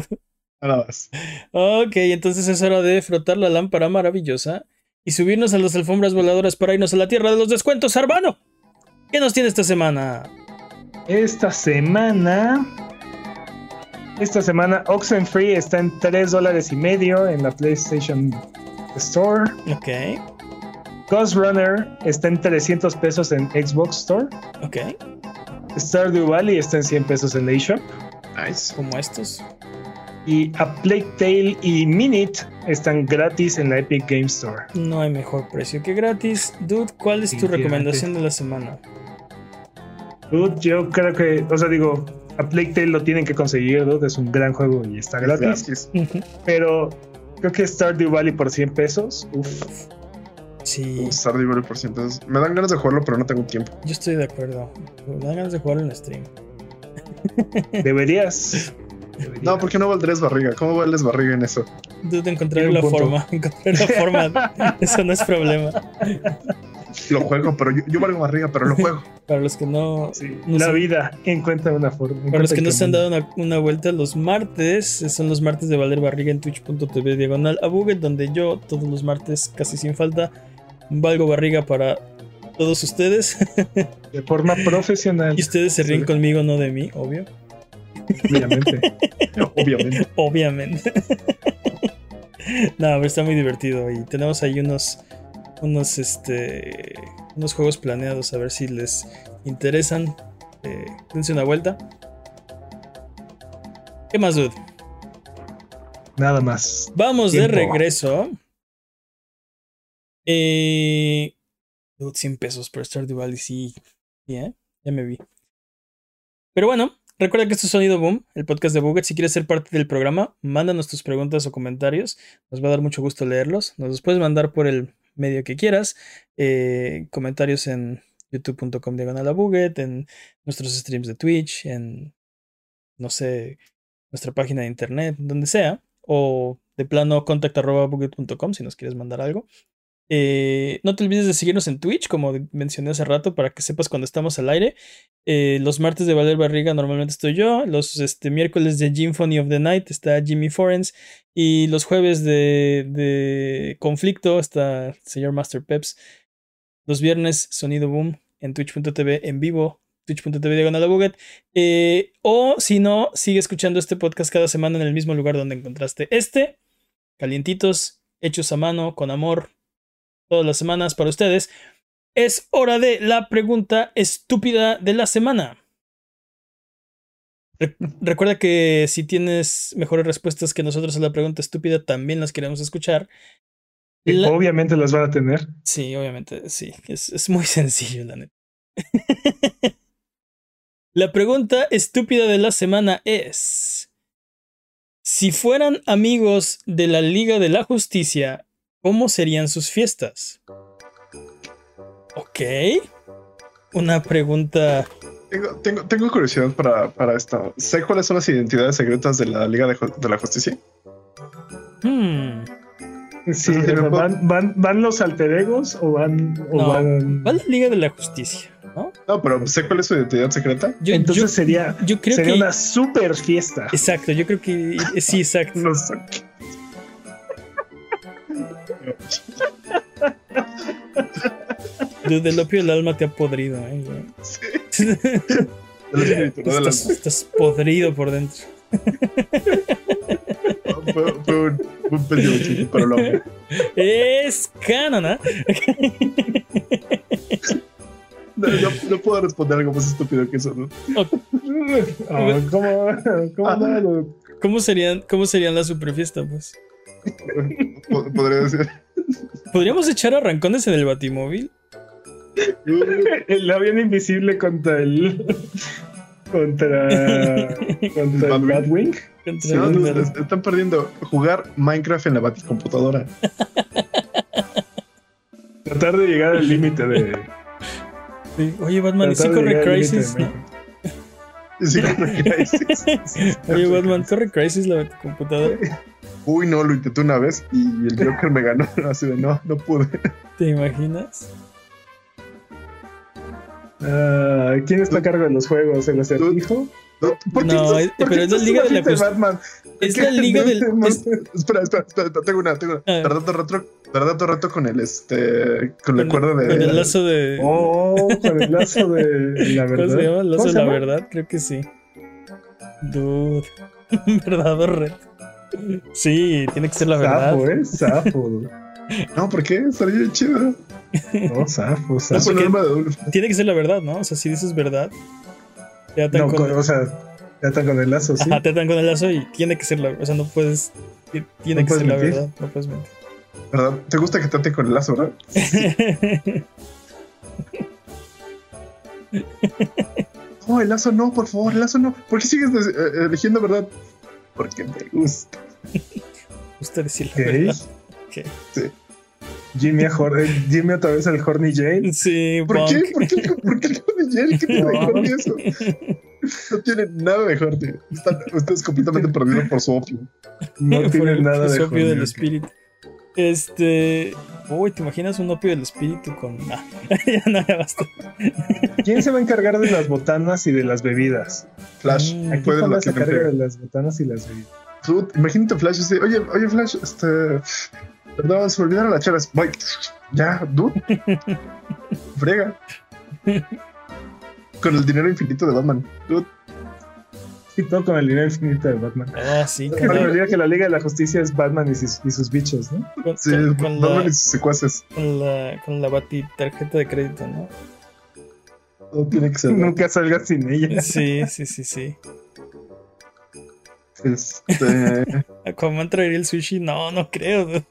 Nada más. Ok, entonces es hora de frotar la lámpara maravillosa y subirnos a las alfombras voladoras para irnos a la tierra de los descuentos, hermano. ¿Qué nos tiene esta semana? Esta semana. Esta semana Oxenfree está en 3 dólares y medio en la PlayStation Store. Ok. Ghost Runner está en 300 pesos en Xbox Store. Ok. Stardew Valley está en 100 pesos en la eShop. Nice. Como estos. Y A Plague Tale y Minute están gratis en la Epic Game Store. No hay mejor precio que gratis. Dude, ¿cuál es tu recomendación de la semana? Dude, yo creo que, o sea, digo, A Plague Tale lo tienen que conseguir, Dude, es un gran juego y está gratis. Pero creo que Stardew Valley por 100 pesos, uff. Sí. Stardew Valley por 100 pesos. Me dan ganas de jugarlo, pero no tengo tiempo. Yo estoy de acuerdo. Me dan ganas de jugarlo en stream. [laughs] Deberías. No, porque no valdrías barriga. ¿Cómo vales barriga en eso? Dude, encontré [laughs] la forma. Encontré la forma. eso no es problema. [laughs] Lo juego, pero yo, valgo barriga, pero lo juego. [laughs] Para los que no. la vida encuentra una forma. Para los que no se han dado una, vuelta, los martes son los martes de Valer Barriga en twitch.tv diagonal a Buget, donde yo todos los martes, casi sin falta, valgo barriga para todos ustedes. [laughs] De forma profesional. Y ustedes se ríen conmigo, no de mí, obvio. Obviamente. Obviamente. Obviamente. no, pero está muy divertido. Y tenemos ahí unos. Unos este. Unos juegos planeados. A ver si les interesan. Eh, dense una vuelta. ¿Qué más, dude? Nada más. Vamos de regreso. Eh. Dude, 100 pesos por Stardew Valley, sí. ¿eh? Ya me vi. Pero bueno, Recuerda que esto es Sonido Boom, el podcast de Buget. Si quieres ser parte del programa, mándanos tus preguntas o comentarios. Nos va a dar mucho gusto leerlos. Nos los puedes mandar por el medio que quieras. Eh, comentarios en youtube.com diagonal en nuestros streams de Twitch, en, no sé, nuestra página de internet, donde sea. O de plano contact.buget.com si nos quieres mandar algo. Eh, no te olvides de seguirnos en Twitch, como mencioné hace rato, para que sepas cuando estamos al aire. Eh, los martes de Valer Barriga normalmente estoy yo. Los este, miércoles de Gymphony of the Night está Jimmy Forens. Y los jueves de, de Conflicto está señor Master Peps. Los viernes Sonido Boom en twitch.tv en vivo. Twitch.tv diagonal. Eh, o si no, sigue escuchando este podcast cada semana en el mismo lugar donde encontraste este. Calientitos, hechos a mano, con amor, todas las semanas para ustedes. Es hora de la pregunta estúpida de la semana. recuerda que si tienes mejores respuestas que nosotros a la pregunta estúpida, también las queremos escuchar. Obviamente las van a tener. Sí, obviamente, sí. Es, es muy [laughs] sencillo, la neta. [laughs] la pregunta estúpida de la semana es: Si fueran amigos de la Liga de la Justicia, ¿Cómo serían sus fiestas? Ok. Una pregunta. Tengo, tengo, curiosidad para, para, esto. ¿Sé cuáles son las identidades secretas de la Liga de, la Justicia? Hmm. Sí, ¿van, van, van, los alter egos o van, o van... la Liga de la Justicia? ¿no? No, pero sé cuál es su identidad secreta. Entonces sería, yo creo sería una super fiesta. Exacto, yo creo que sí, exacto. [laughs] no sé. Desde el opio el alma te ha podrido, ¿eh? Sí. [laughs] estás, podrido por dentro. fue, un, un para lo Es canon, ¿eh? No, no, puedo responder algo más estúpido que eso, ¿no? Ah, ¿cómo, cómo, ah. ¿Cómo, serían, ¿Cómo serían la superfiesta, pues? Podría decir. ¿Podríamos echar arrancones en el batimóvil? el avión invisible contra el. contra. contra el Batwing. están perdiendo jugar Minecraft en la baticomputadora. [laughs] Tratar de llegar al límite de. Oye, Batman, ¿y si corre Crisis? Sí, corre Crisis. [laughs] Oye, Batman, ¿corre Crisis la baticomputadora? [laughs] Uy, no, lo intenté una vez y el Joker me ganó. [laughs] Así de no, no pude. ¿Te imaginas? Uh, ¿Quién está a cargo de los juegos? ¿El acertijo? No, no pero es la liga de la Batman? Es la liga del. [laughs] Espera, espera, espera, tengo una, tengo una. Ah. Tardando rato, rato con el este. Con la cuerda de. Con el lazo de. Oh, con el lazo de [laughs] la verdad. ¿Cómo se llama? El lazo de la verdad, creo que sí. Dude. ¿Verdad o reto? Sí, tiene que ser la verdad. Sapo, ¿eh? Sapo. No, ¿por qué? Estaría chido. No, [laughs] zafo, zafo. tiene que ser la verdad, ¿no? O sea, si dices verdad. Ya tan no, o sea, Te atan con el lazo, sí. Ajá, te atan con el lazo y tiene que ser la O sea, no puedes. Tiene No que ser la verdad. No puedes mentir. ¿Verdad? ¿Te gusta que te ate con el lazo, verdad? [laughs] No, el lazo no, por favor, el lazo no. ¿Por qué sigues eh, eligiendo verdad? Porque me gusta. [laughs] gusta decir la Ok. verdad. Ok. Jimmy, a Jimmy otra vez el Horny Jane. Sí, ¿Por Bonk. qué? ¿Por qué? ¿Por qué el de Jerry? ¿Qué tiene de. [laughs] Horny eso? No tiene nada de Horny. Están ustedes completamente [laughs] perdidos por su opio. No tiene nada de opio del Horny. espíritu. Este. Uy, ¿te imaginas un opio del espíritu con. [laughs] Ah, ya no, ya basta. ¿Quién se va a encargar de las botanas y de las bebidas? Flash, Mm. Aquí puede quién la va a que cargo pega. de las botanas y las bebidas. Dude, imagínate Flash dice, oye, oye Flash, este, perdón, se me olvidaron las chelas. Voy, ya, dude. [laughs] Frega. Con el dinero infinito de Batman. Dude, Y [laughs] todo con el dinero infinito de Batman. Ah, sí, Me que la Liga de la Justicia es Batman y sus, y sus bichos, ¿no? con, sí, con- con Batman la, y sus secuaces. con la, con la bati tarjeta de crédito, ¿no? Todo tiene que ser. [laughs] Nunca salgas sin ella. Sí, sí, sí, sí. Este. [laughs] Aquaman traería el sushi. No, no creo.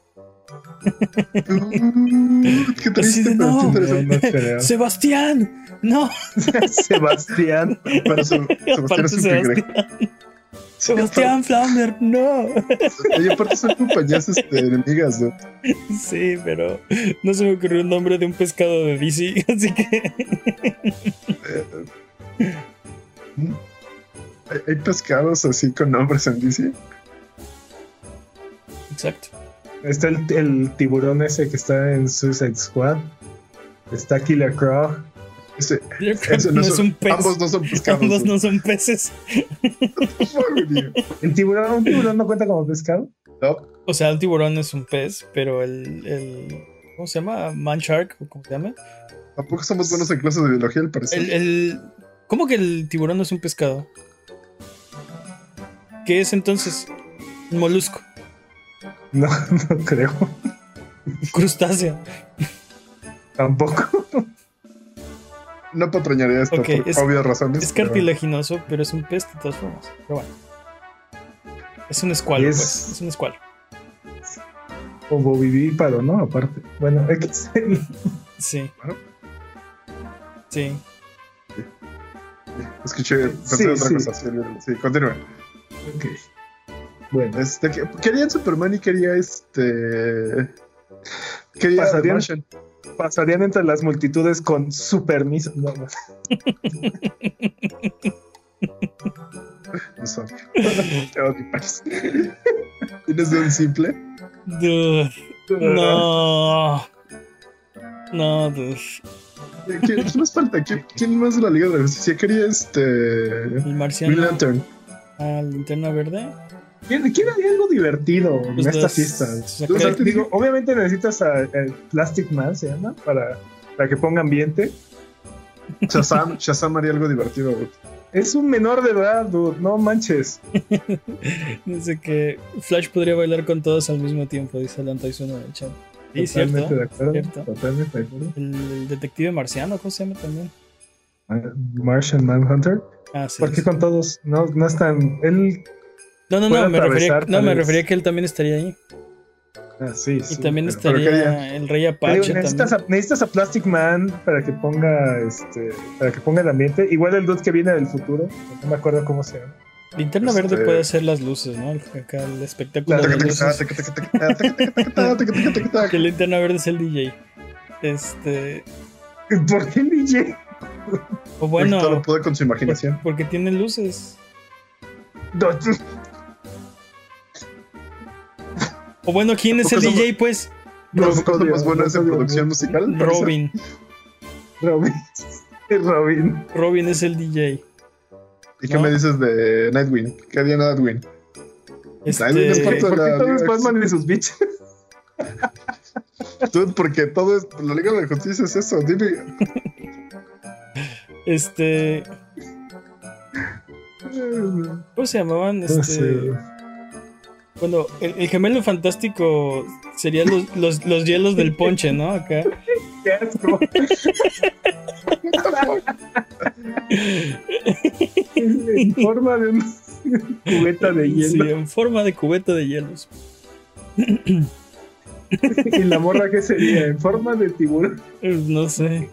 Dude, qué triste, de, pero no. No, no. Sebastián, no. [laughs] Sebastián. Pero [laughs] Sebastián es un Sebastián. Sebastián Flounder, no. Oye, aparte son compañías este, enemigas, dude. Sí, pero no se me ocurrió el nombre de un pescado de DC, [laughs] así que Hay, hay pescados así con nombres en DC. exacto. Está el, el tiburón ese que está en Suicide Squad. Está Killer Croc. Ese, Yo creo ese no es un pez. Ambos no son pescados. Ambos no son peces. [laughs] ¿El tiburón, un tiburón no cuenta como pescado? No, O sea, el tiburón es un pez, pero el, el ¿cómo se llama? Man shark, o ¿cómo se llama? tampoco somos buenos en clases de biología, al parecer. El, el- ¿Cómo que el tiburón no es un pescado? ¿Qué es entonces? Un molusco, No, [laughs] no creo. crustáceo. Tampoco. No patrañaría esto Ok, por es- obvias razones. Es cartilaginoso, pero es un pez de todas formas. Pero bueno. Es un escualo, es- pues. Es un escualo. Como vivíparo, ¿no? Aparte. Bueno, [laughs] X. Sí. Sí. Escuché, pensé Sí, otra sí. cosa. Sí, sí, continúa. Ok. Bueno, Este, que- querían Superman y quería este. Quería Pasarían- pasarían entre las multitudes con su permiso. No, no. [laughs] No sé. Te odio. ¿Tienes de un simple? Dude. No. No, dude. ¿Quién, quién más falta? ¿Quién, quién más de la Liga de la Justicia? Quería este. El Green marciano. Lantern. Ah, linterna verde. ¿Quién, quién haría algo divertido en Pues esta fiesta? Digo, obviamente necesitas a, a Plastic Man, se llama, para, para que ponga ambiente. Shazam, [laughs] Shazam haría algo divertido. güey. Es un menor de edad, dude, no manches. [laughs] Dice que Flash podría bailar con todos al mismo tiempo, dice Alan Tyson en el chat. Sí, totalmente cierto. de acuerdo. cierto. Totalmente de acuerdo. El, el detective marciano, ¿cómo se llama también? Ah, Martian Manhunter. Ah, sí. ¿Por qué sí. con todos? No, no están. Él. No, no, no, me refería, no, me refería que él también estaría ahí. Ah, sí, Y sí. también pero- pero estaría quería- el Rey digo, Apache. necesitas, también. a, necesitas a Plastic Man para que ponga este para que ponga el ambiente. Igual el dude que viene del futuro, no me acuerdo cómo se llama. Linterna Este- verde puede hacer las luces, ¿no? Acá el espectáculo. [laughs] Que linterna verde es el DJ. Este. ¿Por qué el DJ? O Todo bueno, lo puede con su imaginación. porque tiene luces. O bueno, ¿quién es el DJ? Pues. Robin. [laughs] Robin. [laughs] Robin. Robin es el DJ. ¿Y qué me dices de Nightwing? ¿Qué haría Nightwing? Nightwing es Este, parte de ¿Por qué la todo es Liga Batman y sus bichos? [laughs] Dude, porque todo es. La Liga de la Justicia es eso. Dime. este. ¿Cómo se llamaban? No Este. sé. Bueno, el, el gemelo fantástico sería los, los, los hielos del ponche, ¿no? Acá. [laughs] Qué asco. [laughs] forma de un cubeta de hielo. Sí, en forma de cubeta de hielos. ¿Y la morra qué sería? ¿En forma de tiburón? No sé.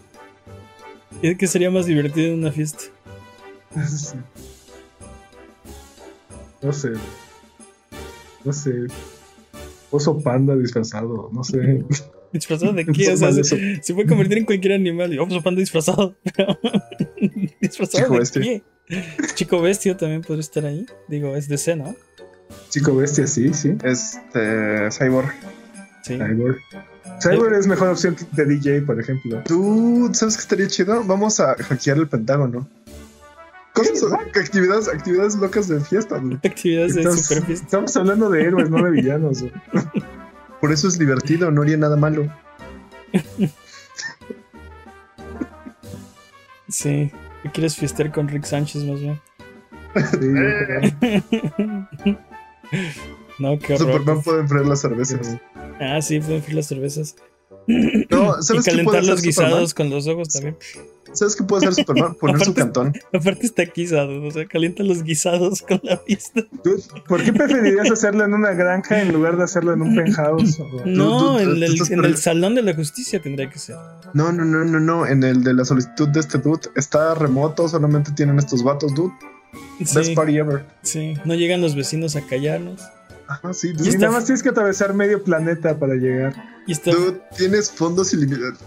Es que sería más divertido en una fiesta. No sé. No sé. Oso panda disfrazado, no sé. [laughs] ¿Disfrazado de qué? O sea, se, se, puede convertir en cualquier animal. Y oso panda disfrazado. [laughs] ¿Disfrazado Chico de bestia. qué? Chico bestia también podría estar ahí. Digo, es DC, ¿no? Chico bestia, sí, sí. Este. Cyborg. Sí. Cyborg. Cyborg es mejor opción de DJ, por ejemplo. Tú, ¿sabes qué estaría chido? Vamos a hackear el Pentágono. Cosas, actividades, actividades locas de fiesta. Actividades de super fiesta. Estamos hablando de héroes, no de villanos. [laughs] Por eso es divertido, no haría nada malo. Sí, quieres fiestear con Rick Sánchez más bien. Sí, [laughs] no, qué horror. Superman puede enfriar las cervezas. Ah, sí, puede enfriar las cervezas. No, [clears throat] ¿sabes y calentar los guisados Superman? con los ojos también. ¿Sabes qué puede hacer Superman? [laughs] Poner su Aparte- cantón. Aparte está guisado, o sea, calienta los guisados con la vista. Dude, ¿Por qué preferirías hacerlo en una granja en lugar de hacerlo en un penthouse? No, en, el, en salón de la justicia tendría que ser. No, no, no, no, no. En el de la solicitud de este dude está remoto, solamente tienen estos vatos, dude. Best party ever. sí, no llegan los vecinos a callarnos. Ajá, sí, Y nada más tienes que atravesar medio planeta para llegar. Y está, Dude, tienes fondos ilimitados.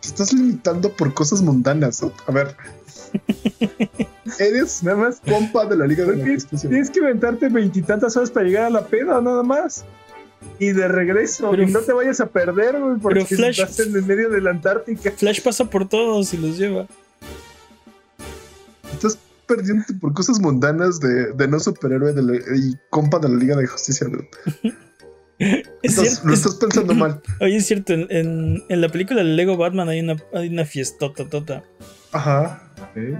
Te estás limitando por cosas mundanas. A ver. [laughs] Eres Nada más compa de la Liga de la Tienes, Justicia. tienes que inventarte veintitantas horas para llegar a la peda, nada más. Y de regreso. Pero- y no te vayas a perder, güey, porque pero Flash- estás en el medio de la Antártica. Flash pasa por todos y los lleva. Estás perdiéndote por cosas mundanas de, de no superhéroe de la- y compa de la Liga de Justicia. dude. Es Estás- cierto, lo es- estás pensando mal. [clears throat] Oye, es cierto, en, en, en la película de Lego Batman hay una, hay una fiestota tota. Ajá. ¿Eh?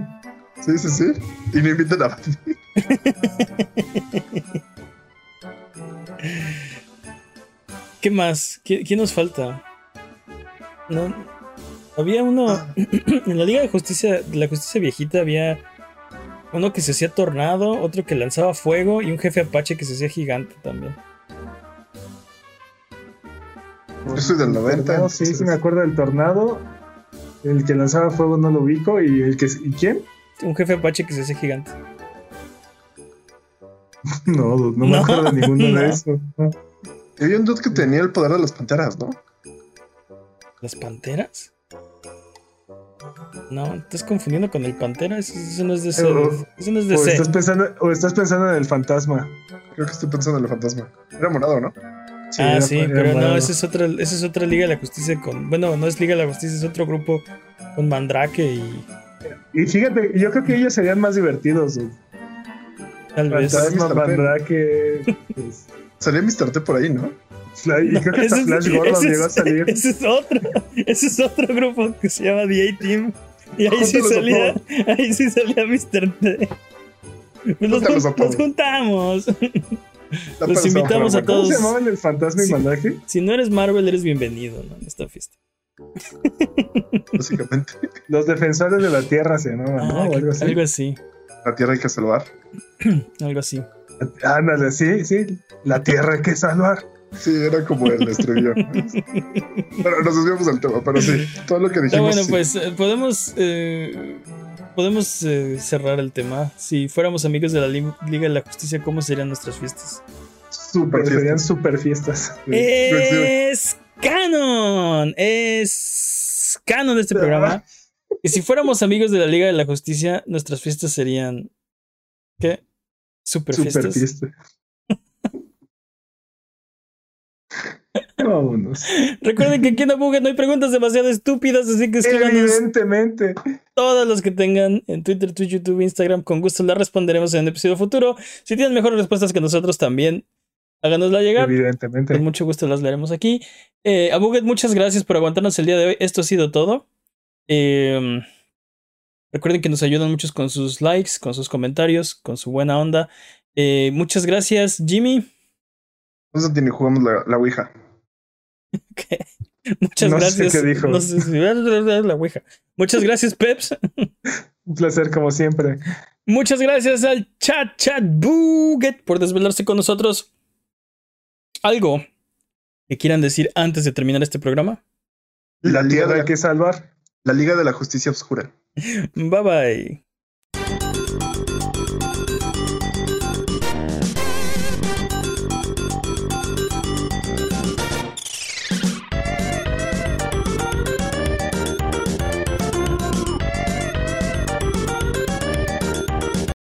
Sí, sí, sí. Y no invitan a [laughs] ¿Qué más? ¿Qué, quién nos falta? No. Había uno. [clears throat] en la Liga de Justicia, de la Justicia Viejita, había uno que se hacía tornado, otro que lanzaba fuego y un jefe apache que se hacía gigante también. Yo soy del 90. Tornado, sí, sí me acuerdo del tornado. El que lanzaba fuego no lo ubico. ¿Y el que y quién? Un jefe apache que se hacía gigante. [laughs] No, no, me No, acuerdo de ninguno [laughs] no. de eso. No. Y había un dude que tenía el poder de las panteras, ¿no? ¿Las panteras? No, estás confundiendo con el pantera. Eso, eso no es de ese. Eso no es de O ese. estás, pensando, o estás pensando en el fantasma. Creo que estoy pensando en el fantasma. Era morado, ¿no? ah, sí, pero no, esa es otra, esa es otra Liga de la Justicia con. Bueno, no es Liga de la Justicia, es otro grupo con Mandrake y Y fíjate, yo creo que ellos serían más divertidos. güey. tal vez. Fantasma. Mandrake. pues, Salía Mr. T por ahí, ¿no? Fly- y creo que hasta Ese es- Flash Gordon llegó a salir. Ese es otro, ese es otro grupo que se llama The A-Team. Y ahí sí salía, ahí sí salía Mr. T. Jun- todos. los juntamos. Los invitamos a bueno. ¿Cómo todos. se llamaban el fantasma y. Mandrake? Si no eres Marvel, eres bienvenido ¿no? en esta fiesta. [laughs] Básicamente, Los defensores de la tierra se llamaban, ¿no? Ah, O que- algo así. algo así. la tierra hay que salvar. [clears throat] Algo así. Ándale, sí, sí. La tierra hay que salvar. Sí, era como el estribillo. pero [laughs] nos desviamos del tema, pero sí, todo lo que dijimos. bueno, sí. pues eh, podemos eh, podemos eh, cerrar el tema. Si fuéramos amigos de la Li- Liga de la Justicia, ¿cómo serían nuestras fiestas? Super Pero serían fiestas. super fiestas. Es canon, es canon de este programa. Y si fuéramos amigos de la Liga de la Justicia, nuestras fiestas serían ¿qué? Super, Super fiestas. fiesta. [laughs] Vámonos. Recuerden que aquí en Abuget no hay preguntas demasiado estúpidas, así que escríbanos Evidentemente. todas las que tengan en Twitter, Twitch, YouTube, Instagram. Con gusto las responderemos en un episodio futuro. Si tienen mejores respuestas que nosotros también, háganosla llegar. Evidentemente. Con mucho gusto las leeremos aquí. Eh, Abuget, muchas gracias por aguantarnos el día de hoy. Esto ha sido todo. Eh, recuerden que nos ayudan muchos con sus likes, con sus comentarios, con su buena onda. Eh, muchas gracias, Jimmy. No sé ni jugamos la, la Ouija. [laughs] Muchas No sé gracias. qué dijo. No sé si- la ouija. Muchas gracias, Peps. [laughs] Un placer como siempre. Muchas gracias al chat chat buget por desvelarse con nosotros. ¿Algo que quieran decir antes de terminar este programa? La, Liga de la que salvar. La Liga de la Justicia Oscura. Bye bye.